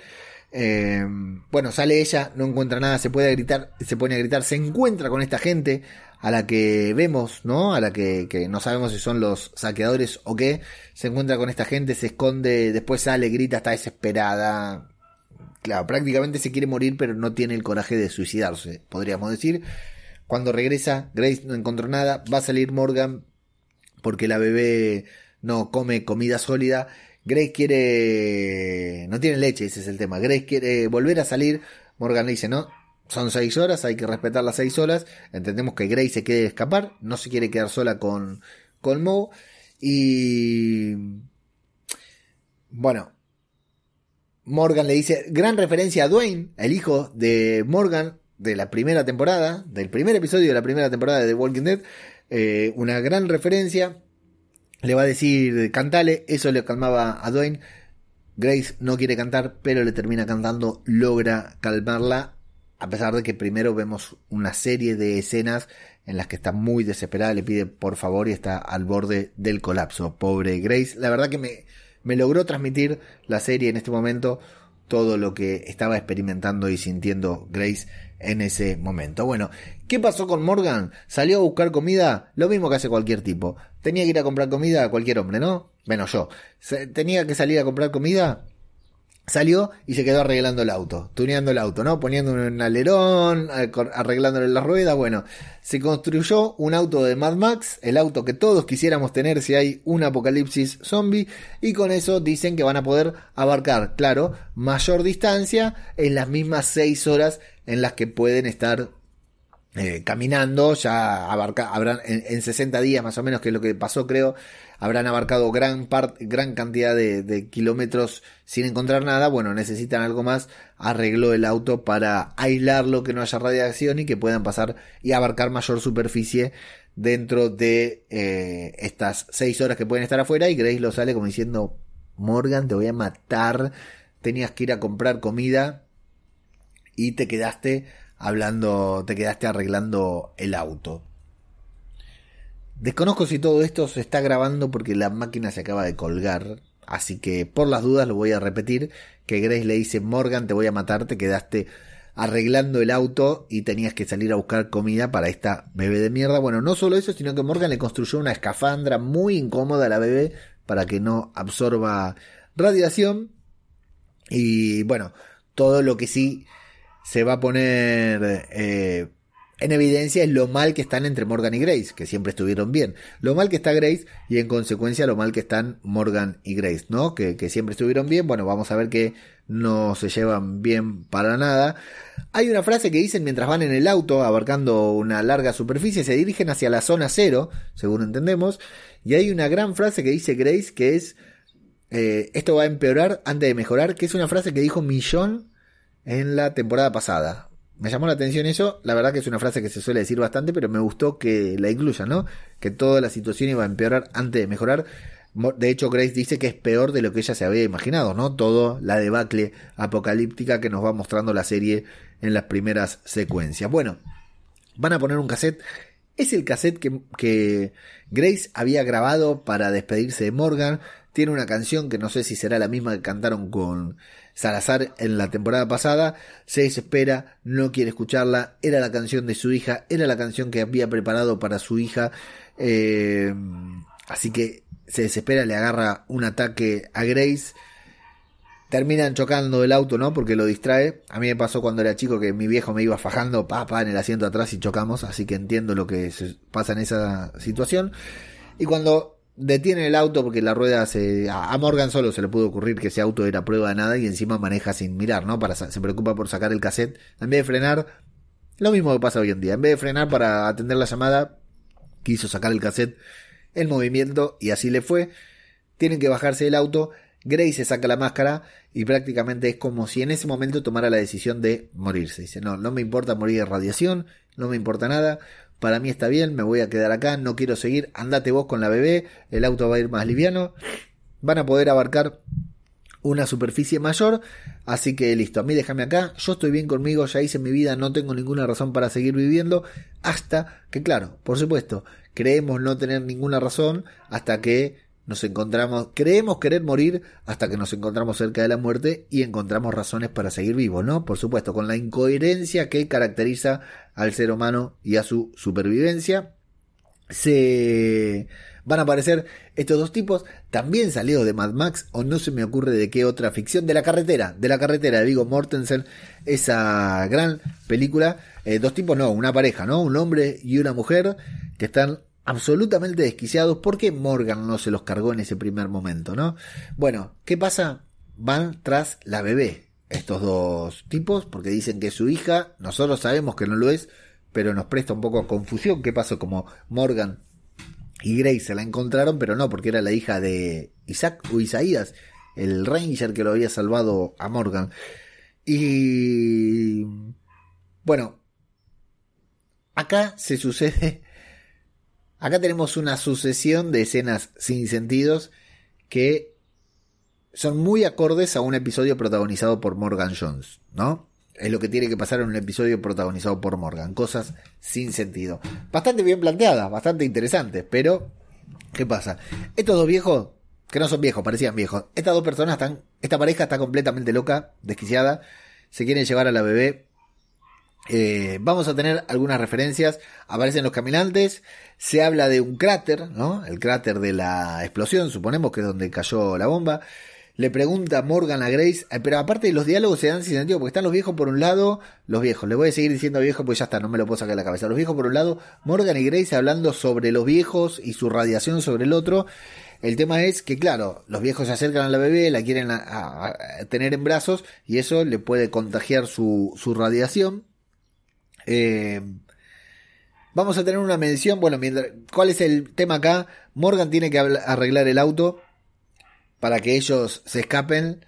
Eh, bueno, sale ella, no encuentra nada, se puede gritar, se pone a gritar, se encuentra con esta gente a la que vemos, ¿no? A la que, que, no sabemos si son los saqueadores o qué. Se encuentra con esta gente, se esconde, después sale, grita, está desesperada. Claro, prácticamente se quiere morir, pero no tiene el coraje de suicidarse, podríamos decir. Cuando regresa, Grace no encontró nada, va a salir Morgan porque la bebé no come comida sólida. Grace quiere... no tiene leche, ese es el tema. Grace quiere volver a salir. Morgan le dice, no, son seis horas, hay que respetar las seis horas. Entendemos que Grace se quiere escapar, no se quiere quedar sola con, con Moe. Y. Bueno. Morgan le dice, gran referencia a Dwayne, el hijo de Morgan de la primera temporada, del primer episodio de la primera temporada de The Walking Dead. Eh, una gran referencia. Le va a decir, cantale, eso le calmaba a Dwayne. Grace no quiere cantar, pero le termina cantando, logra calmarla a pesar de que primero vemos una serie de escenas en las que está muy desesperada, le pide por favor y está al borde del colapso. Pobre Grace, la verdad que me, me logró transmitir la serie en este momento todo lo que estaba experimentando y sintiendo Grace en ese momento. Bueno, ¿qué pasó con Morgan? ¿Salió a buscar comida? Lo mismo que hace cualquier tipo. Tenía que ir a comprar comida a cualquier hombre, ¿no? Bueno, yo. ¿Tenía que salir a comprar comida? Salió y se quedó arreglando el auto, tuneando el auto, ¿no? Poniendo un alerón, arreglándole la rueda. Bueno, se construyó un auto de Mad Max, el auto que todos quisiéramos tener si hay un apocalipsis zombie, y con eso dicen que van a poder abarcar, claro, mayor distancia en las mismas 6 horas en las que pueden estar eh, caminando, ya abarca, habrán en, en, 60 días más o menos, que es lo que pasó creo, habrán abarcado gran, gran cantidad de, kilómetros sin encontrar nada, bueno, necesitan algo más, arregló el auto para aislarlo, que no haya radiación y que puedan pasar y abarcar mayor superficie dentro de eh, estas 6 horas que pueden estar afuera. Y Grace lo sale como diciendo, Morgan, te voy a matar, tenías que ir a comprar comida y te quedaste hablando, te quedaste arreglando el auto. Desconozco si todo esto se está grabando porque la máquina se acaba de colgar, así que por las dudas lo voy a repetir, que Grace le dice, Morgan, te voy a matar, te quedaste arreglando el auto y tenías que salir a buscar comida para esta bebé de mierda. Bueno, no solo eso, sino que Morgan le construyó una escafandra muy incómoda a la bebé para que no absorba radiación. Y bueno, todo lo que sí se va a poner eh, en evidencia es lo mal que están entre Morgan y Grace, que siempre estuvieron bien. Lo mal que está Grace y en consecuencia lo mal que están Morgan y Grace, ¿no? Que, que siempre estuvieron bien. Bueno, vamos a ver que no se llevan bien para nada. Hay una frase que dicen mientras van en el auto, abarcando una larga superficie, se dirigen hacia la zona cero, según entendemos. Y hay una gran frase que dice Grace que es, eh, esto va a empeorar antes de mejorar, que es una frase que dijo Millón en la temporada pasada. me llamó la atención eso. La verdad que es una frase que se suele decir bastante, pero me gustó que la incluyan, ¿no? Que toda la situación iba a empeorar antes de mejorar. De hecho, Grace dice que es peor de lo que ella se había imaginado, ¿no? Todo la debacle apocalíptica que nos va mostrando la serie en las primeras secuencias. Bueno, van a poner un cassette. Es el cassette que, que Grace había grabado para despedirse de Morgan. Tiene una canción que no sé si será la misma que cantaron con Salazar en la temporada pasada. Se desespera, no quiere escucharla. Era la canción de su hija, era la canción que había preparado para su hija. Eh, así que se desespera, le agarra un ataque a Grace. Terminan chocando el auto, ¿no? Porque lo distrae. A mí me pasó cuando era chico que mi viejo me iba fajando, papá, en el asiento atrás y chocamos. Así que entiendo lo que pasa en esa situación. Y cuando detiene el auto porque la rueda se a Morgan solo se le pudo ocurrir que ese auto era prueba de nada y encima maneja sin mirar, ¿no? Para se preocupa por sacar el cassette en vez de frenar, lo mismo que pasa hoy en día, en vez de frenar para atender la llamada, quiso sacar el cassette el movimiento y así le fue. Tienen que bajarse del auto. Grace se saca la máscara y prácticamente es como si en ese momento tomara la decisión de morirse. Dice, no, no me importa morir de radiación, no me importa nada, para mí está bien, me voy a quedar acá, no quiero seguir, andate vos con la bebé, el auto va a ir más liviano, van a poder abarcar una superficie mayor, así que listo, a mí déjame acá, yo estoy bien conmigo, ya hice mi vida, no tengo ninguna razón para seguir viviendo, hasta que claro, por supuesto, creemos no tener ninguna razón hasta que nos encontramos, creemos querer morir hasta que nos encontramos cerca de la muerte y encontramos razones para seguir vivos, ¿no? Por supuesto, con la incoherencia que caracteriza al ser humano y a su supervivencia. Se van a aparecer estos dos tipos, también salidos de Mad Max, o no se me ocurre de qué otra ficción, de la carretera, de la carretera de Vigo Mortensen, esa gran película, eh, dos tipos, no, una pareja, ¿no? Un hombre y una mujer que están absolutamente desquiciados porque Morgan no se los cargó en ese primer momento, ¿no? Bueno, ¿qué pasa? Van tras la bebé, estos dos tipos, porque dicen que es su hija, nosotros sabemos que no lo es, pero nos presta un poco confusión. ¿Qué pasó? Como Morgan y Grace se la encontraron, pero no, porque era la hija de Isaac o Isaías, el Ranger que lo había salvado a Morgan. Y bueno, acá se sucede Acá tenemos una sucesión de escenas sin sentidos que son muy acordes a un episodio protagonizado por Morgan Jones, ¿no? Es lo que tiene que pasar en un episodio protagonizado por Morgan. Cosas sin sentido. Bastante bien planteadas, bastante interesantes, pero ¿qué pasa? Estos dos viejos, que no son viejos, parecían viejos, estas dos personas están, esta pareja está completamente loca, desquiciada, se quieren llevar a la bebé eh, vamos a tener algunas referencias. Aparecen los caminantes. Se habla de un cráter, ¿no? El cráter de la explosión, suponemos que es donde cayó la bomba. Le pregunta Morgan a Grace, eh, pero aparte los diálogos se dan sin sentido, porque están los viejos por un lado, los viejos, le voy a seguir diciendo viejos porque ya está, no me lo puedo sacar de la cabeza. Los viejos por un lado, Morgan y Grace hablando sobre los viejos y su radiación sobre el otro. El tema es que, claro, los viejos se acercan a la bebé, la quieren tener en brazos y eso le puede contagiar su radiación. Eh, vamos a tener una mención. Bueno, ¿cuál es el tema acá? Morgan tiene que arreglar el auto para que ellos se escapen.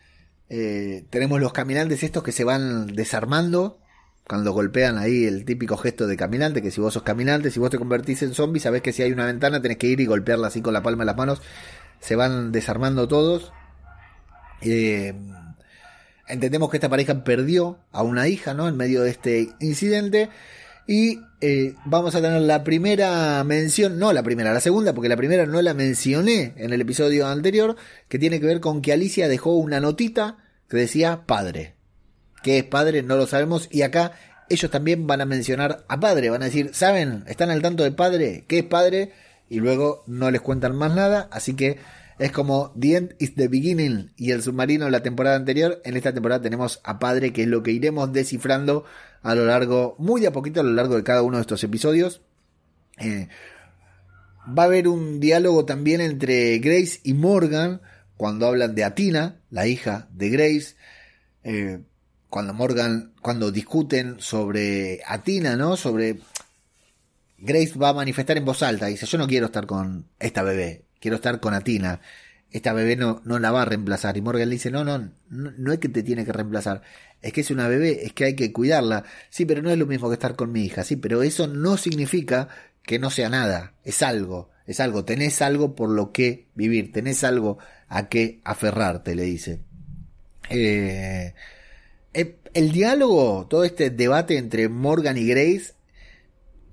Eh, tenemos los caminantes estos que se van desarmando cuando golpean ahí el típico gesto de caminante, que si vos sos caminante, si vos te convertís en zombie, sabés que si hay una ventana tenés que ir y golpearla así con la palma de las manos. Se van desarmando todos. Eh, Entendemos que esta pareja perdió a una hija, ¿no? En medio de este incidente. Y eh, vamos a tener la primera mención, no la primera, la segunda, porque la primera no la mencioné en el episodio anterior, que tiene que ver con que Alicia dejó una notita que decía padre. ¿Qué es padre? No lo sabemos. Y acá ellos también van a mencionar a padre, van a decir, ¿saben? ¿Están al tanto de padre? ¿Qué es padre? Y luego no les cuentan más nada, así que es como The End is the Beginning y el submarino la temporada anterior. En esta temporada tenemos a Padre, que es lo que iremos descifrando a lo largo, muy de a poquito a lo largo de cada uno de estos episodios. Eh, va a haber un diálogo también entre Grace y Morgan cuando hablan de Atina, la hija de Grace. Eh, cuando Morgan, cuando discuten sobre Atina, ¿no? Sobre Grace va a manifestar en voz alta, dice, yo no quiero estar con esta bebé, quiero estar con Atina. esta bebé no, no la va a reemplazar. Y Morgan le dice, no, no, no, no es que te tiene que reemplazar, es que es una bebé, es que hay que cuidarla. Sí, pero no es lo mismo que estar con mi hija, sí, pero eso no significa que no sea nada, es algo, es algo, tenés algo por lo que vivir, tenés algo a que aferrarte, le dice. Eh, eh, el diálogo, todo este debate entre Morgan y Grace,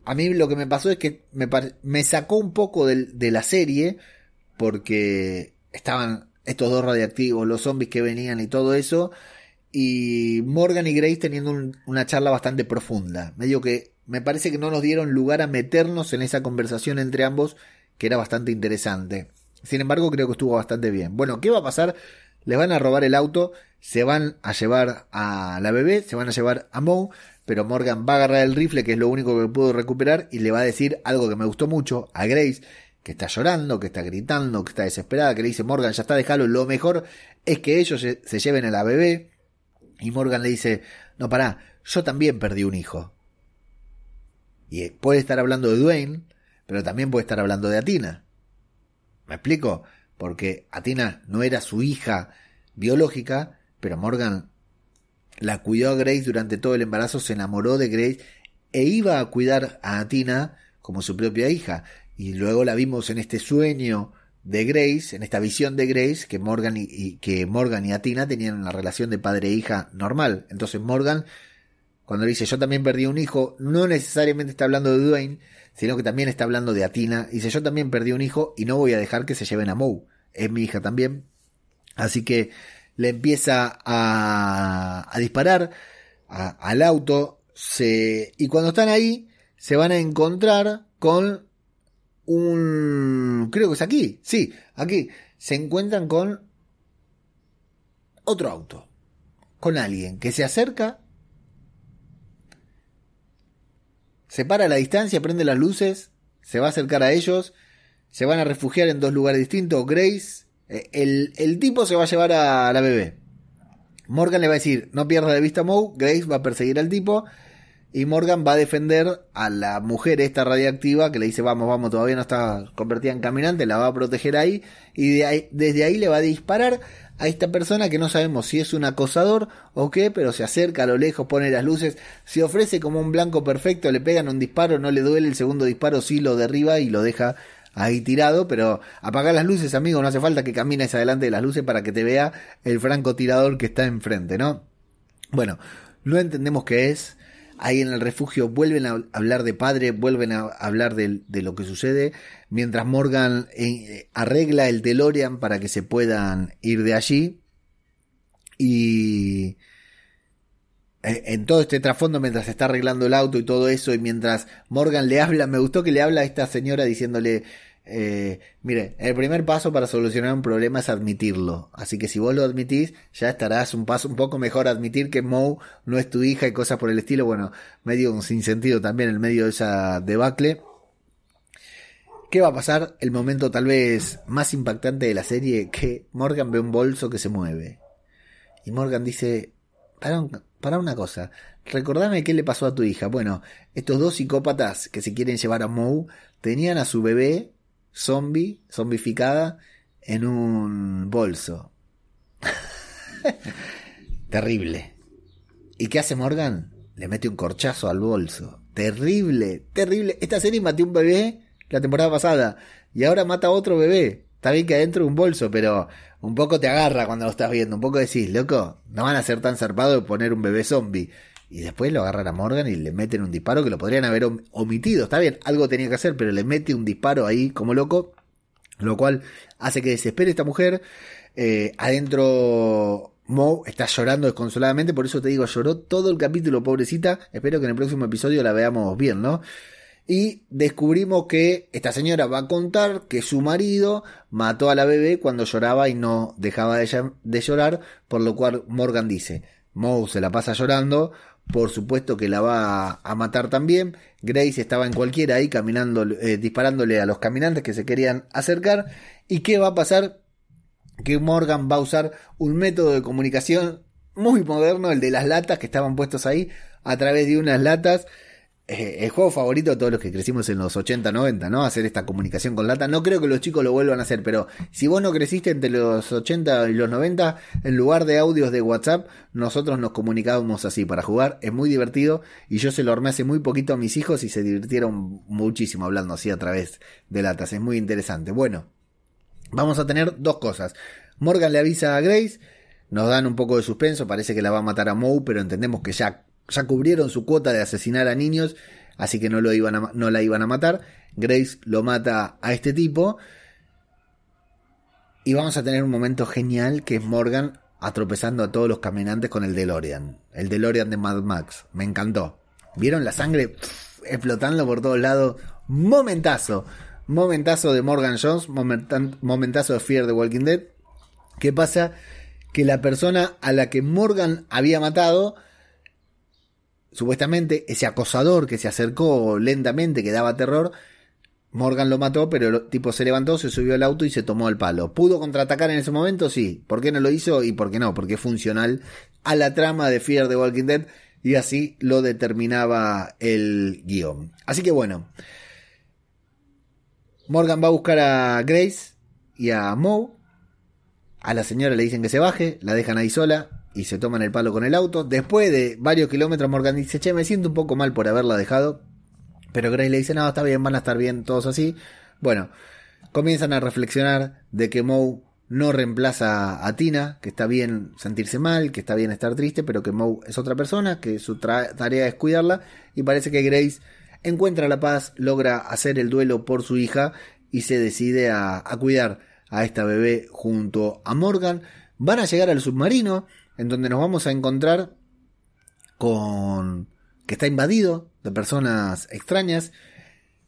a mí lo que me pasó es que me, me sacó un poco de, la serie porque estaban estos dos radiactivos, los zombies que venían y todo eso, y Morgan y Grace teniendo una charla bastante profunda. Medio que me parece que no nos dieron lugar a meternos en esa conversación entre ambos, que era bastante interesante. Sin embargo, creo que estuvo bastante bien. Bueno, ¿qué va a pasar? Les van a robar el auto, se van a llevar a la bebé, se van a llevar a Moe, pero Morgan va a agarrar el rifle, que es lo único que puedo recuperar, y le va a decir algo que me gustó mucho a Grace, que está llorando, que está gritando, que está desesperada, que le dice Morgan, ya está, déjalo, lo mejor es que ellos se, lleven a la bebé. Y Morgan le dice, no, pará, yo también perdí un hijo. Y puede estar hablando de Dwayne, pero también puede estar hablando de Atina. ¿Me explico? Porque Atina no era su hija biológica, pero Morgan la cuidó a Grace durante todo el embarazo, se enamoró de Grace e iba a cuidar a Atina como su propia hija. Y luego la vimos en este sueño de Grace, en esta visión de Grace, que Morgan y, que Morgan y Atina tenían una relación de padre e hija normal. Entonces Morgan, cuando dice yo también perdí un hijo, no necesariamente está hablando de Dwayne, sino que también está hablando de Atina. Dice yo también perdí un hijo y no voy a dejar que se lleven a Moe. Es mi hija también. Así que le empieza a, disparar al auto se, y cuando están ahí se van a encontrar con un... creo que es aquí, sí, aquí se encuentran con otro auto, con alguien que se acerca, se para a la distancia, prende las luces, se va a acercar a ellos, se van a refugiar en dos lugares distintos, Grace eh, el, tipo se va a llevar a la bebé. Morgan le va a decir, no pierda de vista a Moe, Grace va a perseguir al tipo y Morgan va a defender a la mujer esta radiactiva que le dice, vamos, vamos, todavía no está convertida en caminante, la va a proteger ahí y desde ahí le va a disparar a esta persona que no sabemos si es un acosador o qué, pero se acerca a lo lejos, pone las luces, se ofrece como un blanco perfecto, le pegan un disparo, no le duele, el segundo disparo sí lo derriba y lo deja ahí tirado, pero apagar las luces, amigo, no hace falta que camines adelante de las luces para que te vea el francotirador que está enfrente, ¿no? Bueno, no entendemos qué es. Ahí en el refugio vuelven a hablar de padre, vuelven a hablar de, lo que sucede, mientras Morgan eh, arregla el DeLorean para que se puedan ir de allí. Y eh, en todo este trasfondo mientras se está arreglando el auto y todo eso y mientras Morgan le habla, me gustó que le habla a esta señora diciéndole, eh, mire, el primer paso para solucionar un problema es admitirlo, así que si vos lo admitís, ya estarás un paso un poco mejor admitir que Moe no es tu hija y cosas por el estilo, bueno, medio un sinsentido también en medio de esa debacle. ¿Qué va a pasar? El momento tal vez más impactante de la serie, que Morgan ve un bolso que se mueve. Y Morgan dice, para para una cosa, recordame qué le pasó a tu hija. Bueno, estos dos psicópatas que se quieren llevar a Moe tenían a su bebé zombie, zombificada, en un bolso. *laughs* Terrible. ¿Y qué hace Morgan? Le mete un corchazo al bolso. Terrible, terrible. Esta serie mató un bebé la temporada pasada y ahora mata a otro bebé. Está bien que adentro de un bolso, pero un poco te agarra cuando lo estás viendo, un poco decís, loco, no van a ser tan zarpados de poner un bebé zombie. Y después lo agarran a Morgan y le meten un disparo que lo podrían haber omitido. Está bien, algo tenía que hacer, pero le mete un disparo ahí como loco, lo cual hace que desespere esta mujer. Eh, adentro Mo está llorando desconsoladamente, por eso te digo, lloró todo el capítulo, pobrecita. Espero que en el próximo episodio la veamos bien, ¿no? y descubrimos que esta señora va a contar que su marido mató a la bebé cuando lloraba y no dejaba de, llorar, por lo cual Morgan dice, Moe se la pasa llorando, por supuesto que la va a matar también, Grace estaba en cualquiera ahí caminando, eh, disparándole a los caminantes que se querían acercar, y qué va a pasar que Morgan va a usar un método de comunicación muy moderno, el de las latas que estaban puestos ahí, a través de unas latas, eh, el juego favorito de todos los que crecimos en los 80, 90, ¿no? Hacer esta comunicación con lata. No creo que los chicos lo vuelvan a hacer, pero si vos no creciste entre los 80 y los 90, en lugar de audios de WhatsApp, nosotros nos comunicábamos así para jugar. Es muy divertido y yo se lo armé hace muy poquito a mis hijos y se divirtieron muchísimo hablando así a través de latas. Es muy interesante. Bueno, vamos a tener dos cosas. Morgan le avisa a Grace, nos dan un poco de suspenso, parece que la va a matar a Moe, pero entendemos que ya ya cubrieron su cuota de asesinar a niños, así que no, lo iban a, no la iban a matar. Grace lo mata a este tipo. Y vamos a tener un momento genial que es Morgan atropezando a todos los caminantes con el DeLorean. El DeLorean de Mad Max. Me encantó. ¿Vieron la sangre explotando por todos lados? Momentazo. Momentazo de Morgan Jones. momentazo de Fear de Walking Dead. ¿Qué pasa? Que la persona a la que Morgan había matado supuestamente ese acosador que se acercó lentamente, que daba terror, Morgan lo mató, pero el tipo se levantó, se subió al auto y se tomó el palo. ¿Pudo contraatacar en ese momento? Sí. ¿Por qué no lo hizo? Y por qué no, porque es funcional a la trama de Fear the Walking Dead y así lo determinaba el guion. Así que bueno, Morgan va a buscar a Grace y a Moe. A la señora le dicen que se baje, la dejan ahí sola y se toman el palo con el auto. Después de varios kilómetros, Morgan dice, che, me siento un poco mal por haberla dejado. Pero Grace le dice, no, está bien, van a estar bien todos así. Bueno, comienzan a reflexionar de que Moe no reemplaza a Tina, que está bien sentirse mal, que está bien estar triste, pero que Moe es otra persona, que su tarea es cuidarla. Y parece que Grace encuentra la paz, logra hacer el duelo por su hija y se decide a, a cuidar a esta bebé junto a Morgan. Van a llegar al submarino en donde nos vamos a encontrar con que está invadido de personas extrañas.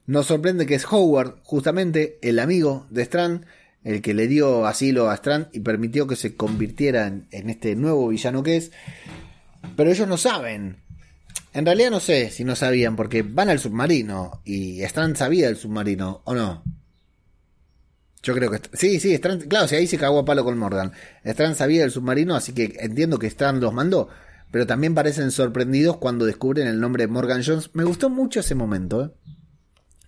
Nos sorprende que es Howard, justamente el amigo de Strand, el que le dio asilo a Strand y permitió que se convirtiera en, este nuevo villano que es. Pero ellos no saben. En realidad no sé si no sabían, porque van al submarino y Strand sabía del submarino, ¿o no? Yo creo que. Sí, sí, Strand. Claro, si ahí se cagó a palo con Morgan. Strand sabía del submarino, así que entiendo que Strand los mandó. Pero también parecen sorprendidos cuando descubren el nombre de Morgan Jones. Me gustó mucho ese momento, ¿eh?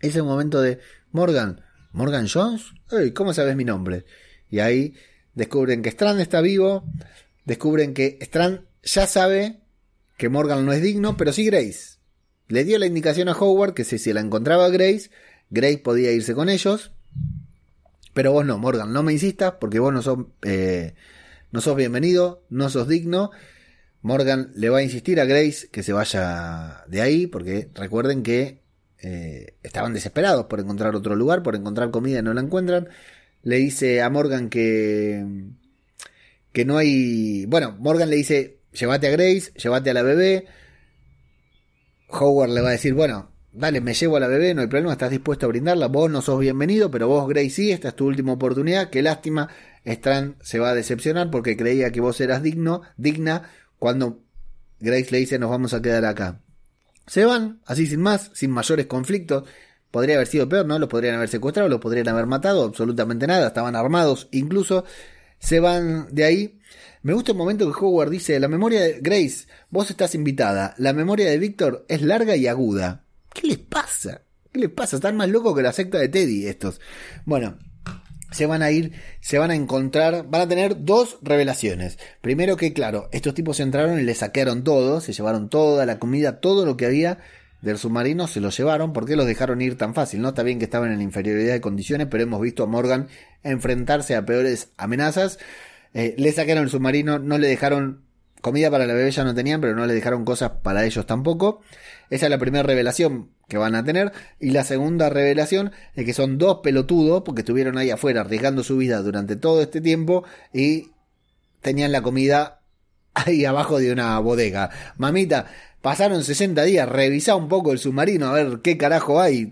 Ese momento de. Morgan. ¿Morgan Jones? ¿Cómo sabes mi nombre? Y ahí descubren que Strand está vivo. Descubren que Strand ya sabe que Morgan no es digno, pero sí Grace. Le dio la indicación a Howard que si se la encontraba Grace, Grace podía irse con ellos. Pero vos no, Morgan, no me insistas porque vos no sos, eh, no sos bienvenido, no sos digno. Morgan le va a insistir a Grace que se vaya de ahí porque recuerden que eh, estaban desesperados por encontrar otro lugar, por encontrar comida y no la encuentran. Le dice a Morgan que, que no hay... Bueno, Morgan le dice, llévate a Grace, llévate a la bebé. Howard le va a decir, bueno, dale, me llevo a la bebé, no hay problema, estás dispuesto a brindarla, vos no sos bienvenido, pero vos, Grace, sí, esta es tu última oportunidad, qué lástima, Strand se va a decepcionar porque creía que vos eras digno, digna, cuando Grace le dice nos vamos a quedar acá. Se van, así sin más, sin mayores conflictos, podría haber sido peor, ¿no? Los podrían haber secuestrado, los podrían haber matado, absolutamente nada, estaban armados, incluso se van de ahí. Me gusta el momento que Howard dice, la memoria de Grace, vos estás invitada, la memoria de Víctor es larga y aguda. ¿Qué les pasa? ¿Qué les pasa? Están más locos que la secta de Teddy estos. Bueno, se van a ir, se van a encontrar, van a tener dos revelaciones. Primero que, claro, estos tipos entraron y le saquearon todo, se llevaron toda la comida, todo lo que había del submarino, se lo llevaron. ¿Por qué los dejaron ir tan fácil? No está bien que estaban en inferioridad de condiciones, pero hemos visto a Morgan enfrentarse a peores amenazas. Eh, le saquearon el submarino, no le dejaron comida para la bebé, ya no tenían, pero no le dejaron cosas para ellos tampoco. Esa es la primera revelación que van a tener. Y la segunda revelación es que son dos pelotudos porque estuvieron ahí afuera arriesgando su vida durante todo este tiempo y tenían la comida ahí abajo de una bodega. Mamita, pasaron 60 días, revisa un poco el submarino a ver qué carajo hay.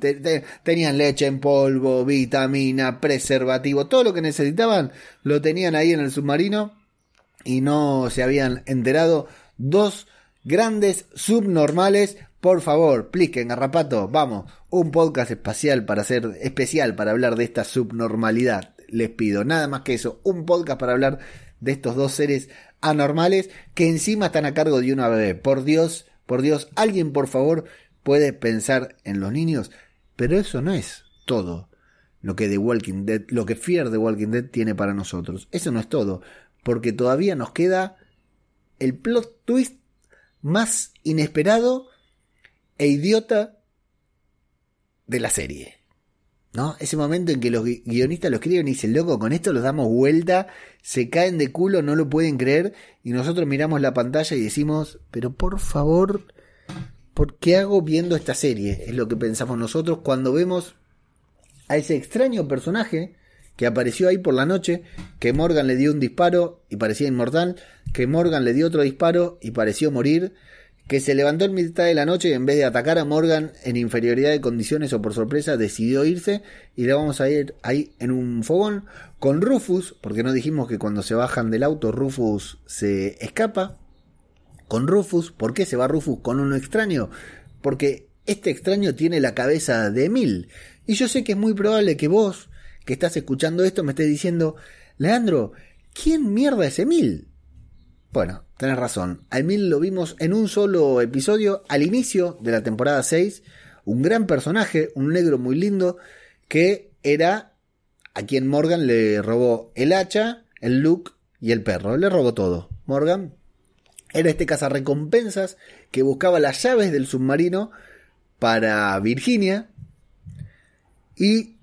tenían leche en polvo, vitamina, preservativo, todo lo que necesitaban lo tenían ahí en el submarino y no se habían enterado dos grandes subnormales por favor, pliquen, garrapato, vamos, un podcast espacial para hacer, especial para hablar de esta subnormalidad. Les pido nada más que eso, un podcast para hablar de estos dos seres anormales que encima están a cargo de una bebé. Por Dios, por Dios, alguien por favor puede pensar en los niños, pero eso no es todo lo que The Walking Dead, lo que Fear the Walking Dead tiene para nosotros. Eso no es todo, porque todavía nos queda el plot twist más inesperado e idiota de la serie. ¿No? Ese momento en que los guionistas lo escriben y dicen, loco, con esto los damos vuelta, se caen de culo, no lo pueden creer, y nosotros miramos la pantalla y decimos, pero por favor, ¿por qué hago viendo esta serie? Es lo que pensamos nosotros cuando vemos a ese extraño personaje que apareció ahí por la noche, que Morgan le dio un disparo y parecía inmortal, que Morgan le dio otro disparo y pareció morir, que se levantó en mitad de la noche y en vez de atacar a Morgan en inferioridad de condiciones o por sorpresa decidió irse y le vamos a ir ahí en un fogón con Rufus, porque no dijimos que cuando se bajan del auto Rufus se escapa, con Rufus, ¿por qué se va Rufus con uno extraño? Porque este extraño tiene la cabeza de Emil y yo sé que es muy probable que vos, que estás escuchando esto, me estés diciendo, Leandro, ¿quién mierda es Emil? Bueno, tenés razón. A Emil lo vimos en un solo episodio al inicio de la temporada 6. Un gran personaje, un negro muy lindo, que era a quien Morgan le robó el hacha, el look y el perro. Le robó todo. Morgan era este cazarrecompensas que buscaba las llaves del submarino para Virginia y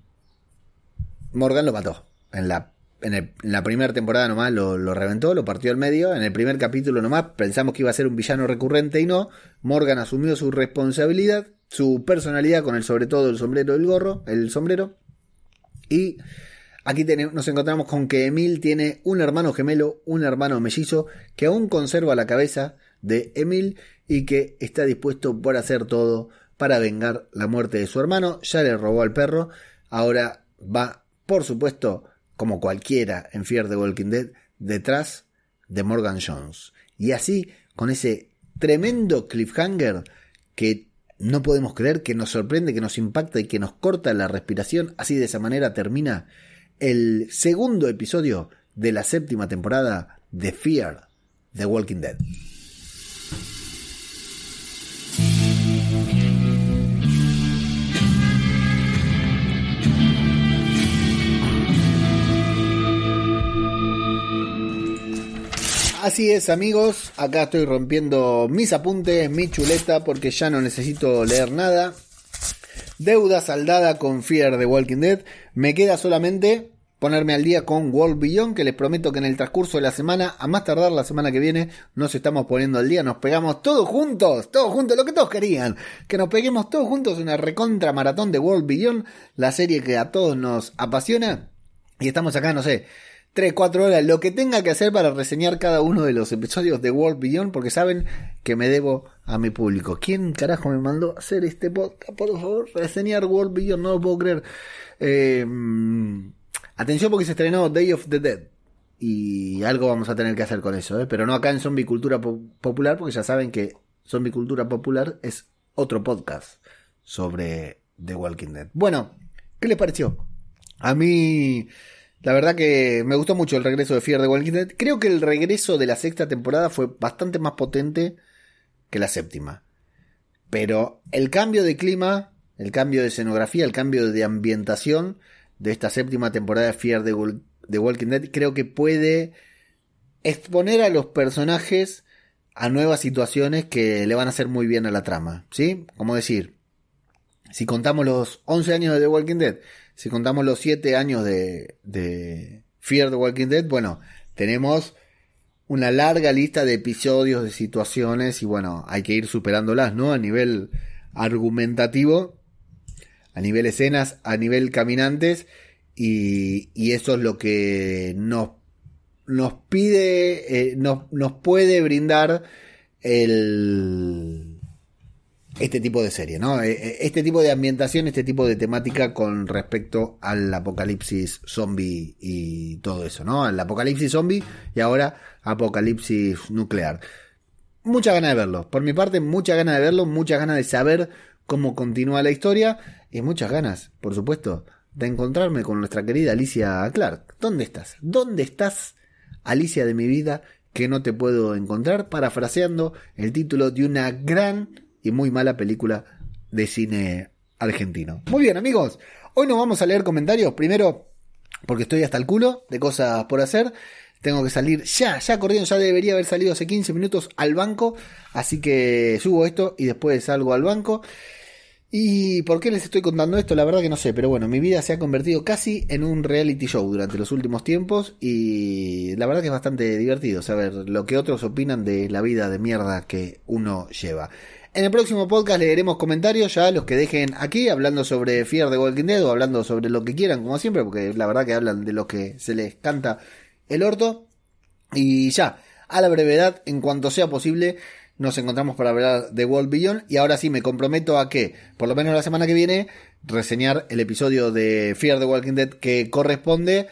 Morgan lo mató. En la, en, la primera temporada nomás lo, lo, reventó, lo partió al medio. En el primer capítulo nomás pensamos que iba a ser un villano recurrente y no. Morgan asumió su responsabilidad, su personalidad con el sobre todo el sombrero el gorro, el sombrero. Y aquí nos encontramos con que Emil tiene un hermano gemelo, un hermano mellizo, que aún conserva la cabeza de Emil y que está dispuesto por hacer todo para vengar la muerte de su hermano. Ya le robó al perro. Ahora va, por supuesto, como cualquiera en Fear the Walking Dead, detrás de Morgan Jones. Y así, con ese tremendo cliffhanger que no podemos creer, que nos sorprende, que nos impacta y que nos corta la respiración, así de esa manera termina el segundo episodio de la séptima temporada de Fear the Walking Dead. Así es, amigos. Acá estoy rompiendo mis apuntes, mi chuleta, porque ya no necesito leer nada. Deuda saldada con Fear de Walking Dead. Me queda solamente ponerme al día con World Beyond, que les prometo que en el transcurso de la semana, a más tardar la semana que viene, nos estamos poniendo al día, nos pegamos todos juntos, todos juntos, lo que todos querían, que nos peguemos todos juntos una recontra maratón de World Beyond, la serie que a todos nos apasiona. Y estamos acá, no sé, 3, 4 horas, lo que tenga que hacer para reseñar cada uno de los episodios de World Beyond, porque saben que me debo a mi público. ¿Quién carajo me mandó a hacer este podcast? Por favor, reseñar World Beyond, no lo puedo creer. Eh, atención porque se estrenó Day of the Dead. Y algo vamos a tener que hacer con eso, ¿eh? pero no acá en Zombie Cultura Popular, porque ya saben que Zombie Cultura Popular es otro podcast sobre The Walking Dead. Bueno, ¿qué les pareció? A mí la verdad que me gustó mucho el regreso de Fear de Walking Dead. Creo que el regreso de la sexta temporada fue bastante más potente que la séptima. Pero el cambio de clima, el cambio de escenografía, el cambio de ambientación de esta séptima temporada de Fear de Walking Dead creo que puede exponer a los personajes a nuevas situaciones que le van a hacer muy bien a la trama. ¿Sí? Como decir, si contamos los 11 años de The Walking Dead si contamos los siete años de, de Fear the Walking Dead, bueno, tenemos una larga lista de episodios, de situaciones, y bueno, hay que ir superándolas, ¿no? A nivel argumentativo, a nivel escenas, a nivel caminantes, y, y eso es lo que nos, nos pide, eh, nos, nos puede brindar el este tipo de serie, ¿no? E, e, este tipo de ambientación, este tipo de temática con respecto al apocalipsis zombie y todo eso, ¿no? Al apocalipsis zombie y ahora apocalipsis nuclear. Mucha ganas de verlo. Por mi parte, mucha ganas de verlo, muchas ganas de saber cómo continúa la historia y muchas ganas, por supuesto, de encontrarme con nuestra querida Alicia Clark. ¿Dónde estás? ¿Dónde estás, Alicia de mi vida, que no te puedo encontrar? Parafraseando el título de una gran y muy mala película de cine argentino. Muy bien, amigos. Hoy nos vamos a leer comentarios. Primero, porque estoy hasta el culo de cosas por hacer. Tengo que salir ya, ya corriendo, ya debería haber salido hace 15 minutos al banco. Así que subo esto y después salgo al banco. ¿Y por qué les estoy contando esto? La verdad que no sé, pero bueno, mi vida se ha convertido casi en un reality show durante los últimos tiempos y la verdad que es bastante divertido saber lo que otros opinan de la vida de mierda que uno lleva. En el próximo podcast leeremos comentarios ya, los que dejen aquí, hablando sobre Fear de Walking Dead o hablando sobre lo que quieran, como siempre, porque la verdad que hablan de lo que se les canta el orto. Y ya, a la brevedad, en cuanto sea posible, nos encontramos para hablar de World Beyond. Y ahora sí me comprometo a que, por lo menos la semana que viene, reseñar el episodio de Fear the Walking Dead que corresponde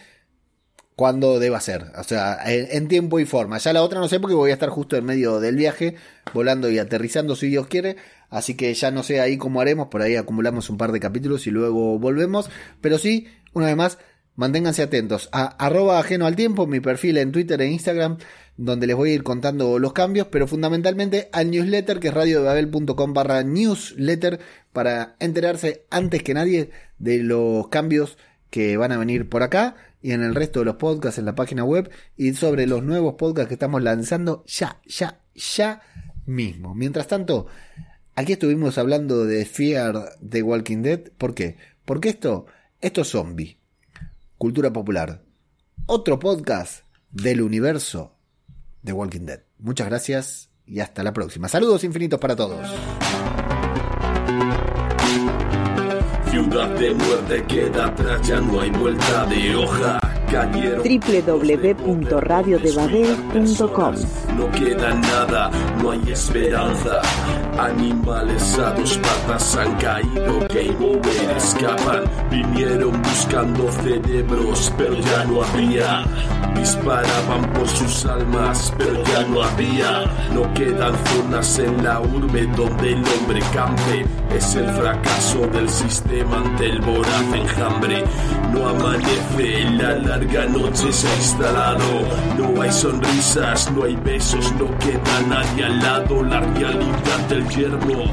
cuando deba ser. O sea, en, tiempo y forma. Ya la otra no sé porque voy a estar justo en medio del viaje, volando y aterrizando si Dios quiere. Así que ya no sé ahí cómo haremos. Por ahí acumulamos un par de capítulos y luego volvemos. Pero sí, una vez más, manténganse atentos a arroba ajeno al tiempo, mi perfil en Twitter e Instagram donde les voy a ir contando los cambios, pero fundamentalmente al newsletter que es radiodebabel.com barra newsletter para enterarse antes que nadie de los cambios que van a venir por acá y en el resto de los podcasts en la página web y sobre los nuevos podcasts que estamos lanzando ya, ya, ya mismo. Mientras tanto, aquí estuvimos hablando de Fear de Walking Dead. ¿Por qué? Porque esto, esto es zombie. Cultura popular. Otro podcast del universo The Walking Dead. Muchas gracias y hasta la próxima. Saludos infinitos para todos. Ciudad de muerte queda atrás, ya no hay vuelta de hoja www.radiodebabel.com No queda nada, no hay esperanza. Animales a dos patas han caído, game over, escapan. Vinieron buscando cerebros, pero ya no había. Disparaban por sus almas, pero ya no había. No quedan zonas en la urbe donde el hombre campe. Es el fracaso del sistema ante el voraz enjambre. No amanece la larga noche se ha instalado. No hay sonrisas, no hay besos, no queda nadie al lado. La realidad del yermo,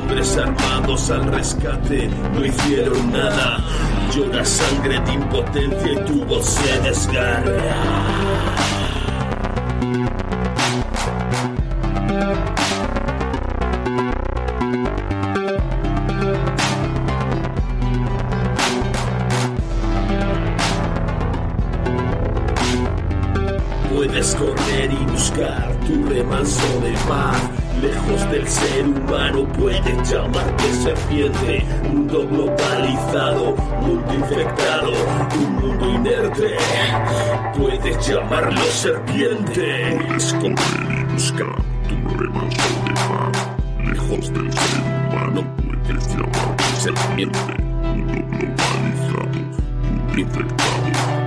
Hombres armados al rescate no hicieron nada. Llora sangre de impotencia y tu voz se desgarra. Serpiente. Mundo globalizado, mundo infectado, un mundo inerte. Puedes llamarlo serpiente. Puedes correr y buscar tu de paz. Lejos del ser humano puedes llamarte serpiente. Mundo globalizado, mundo infectado,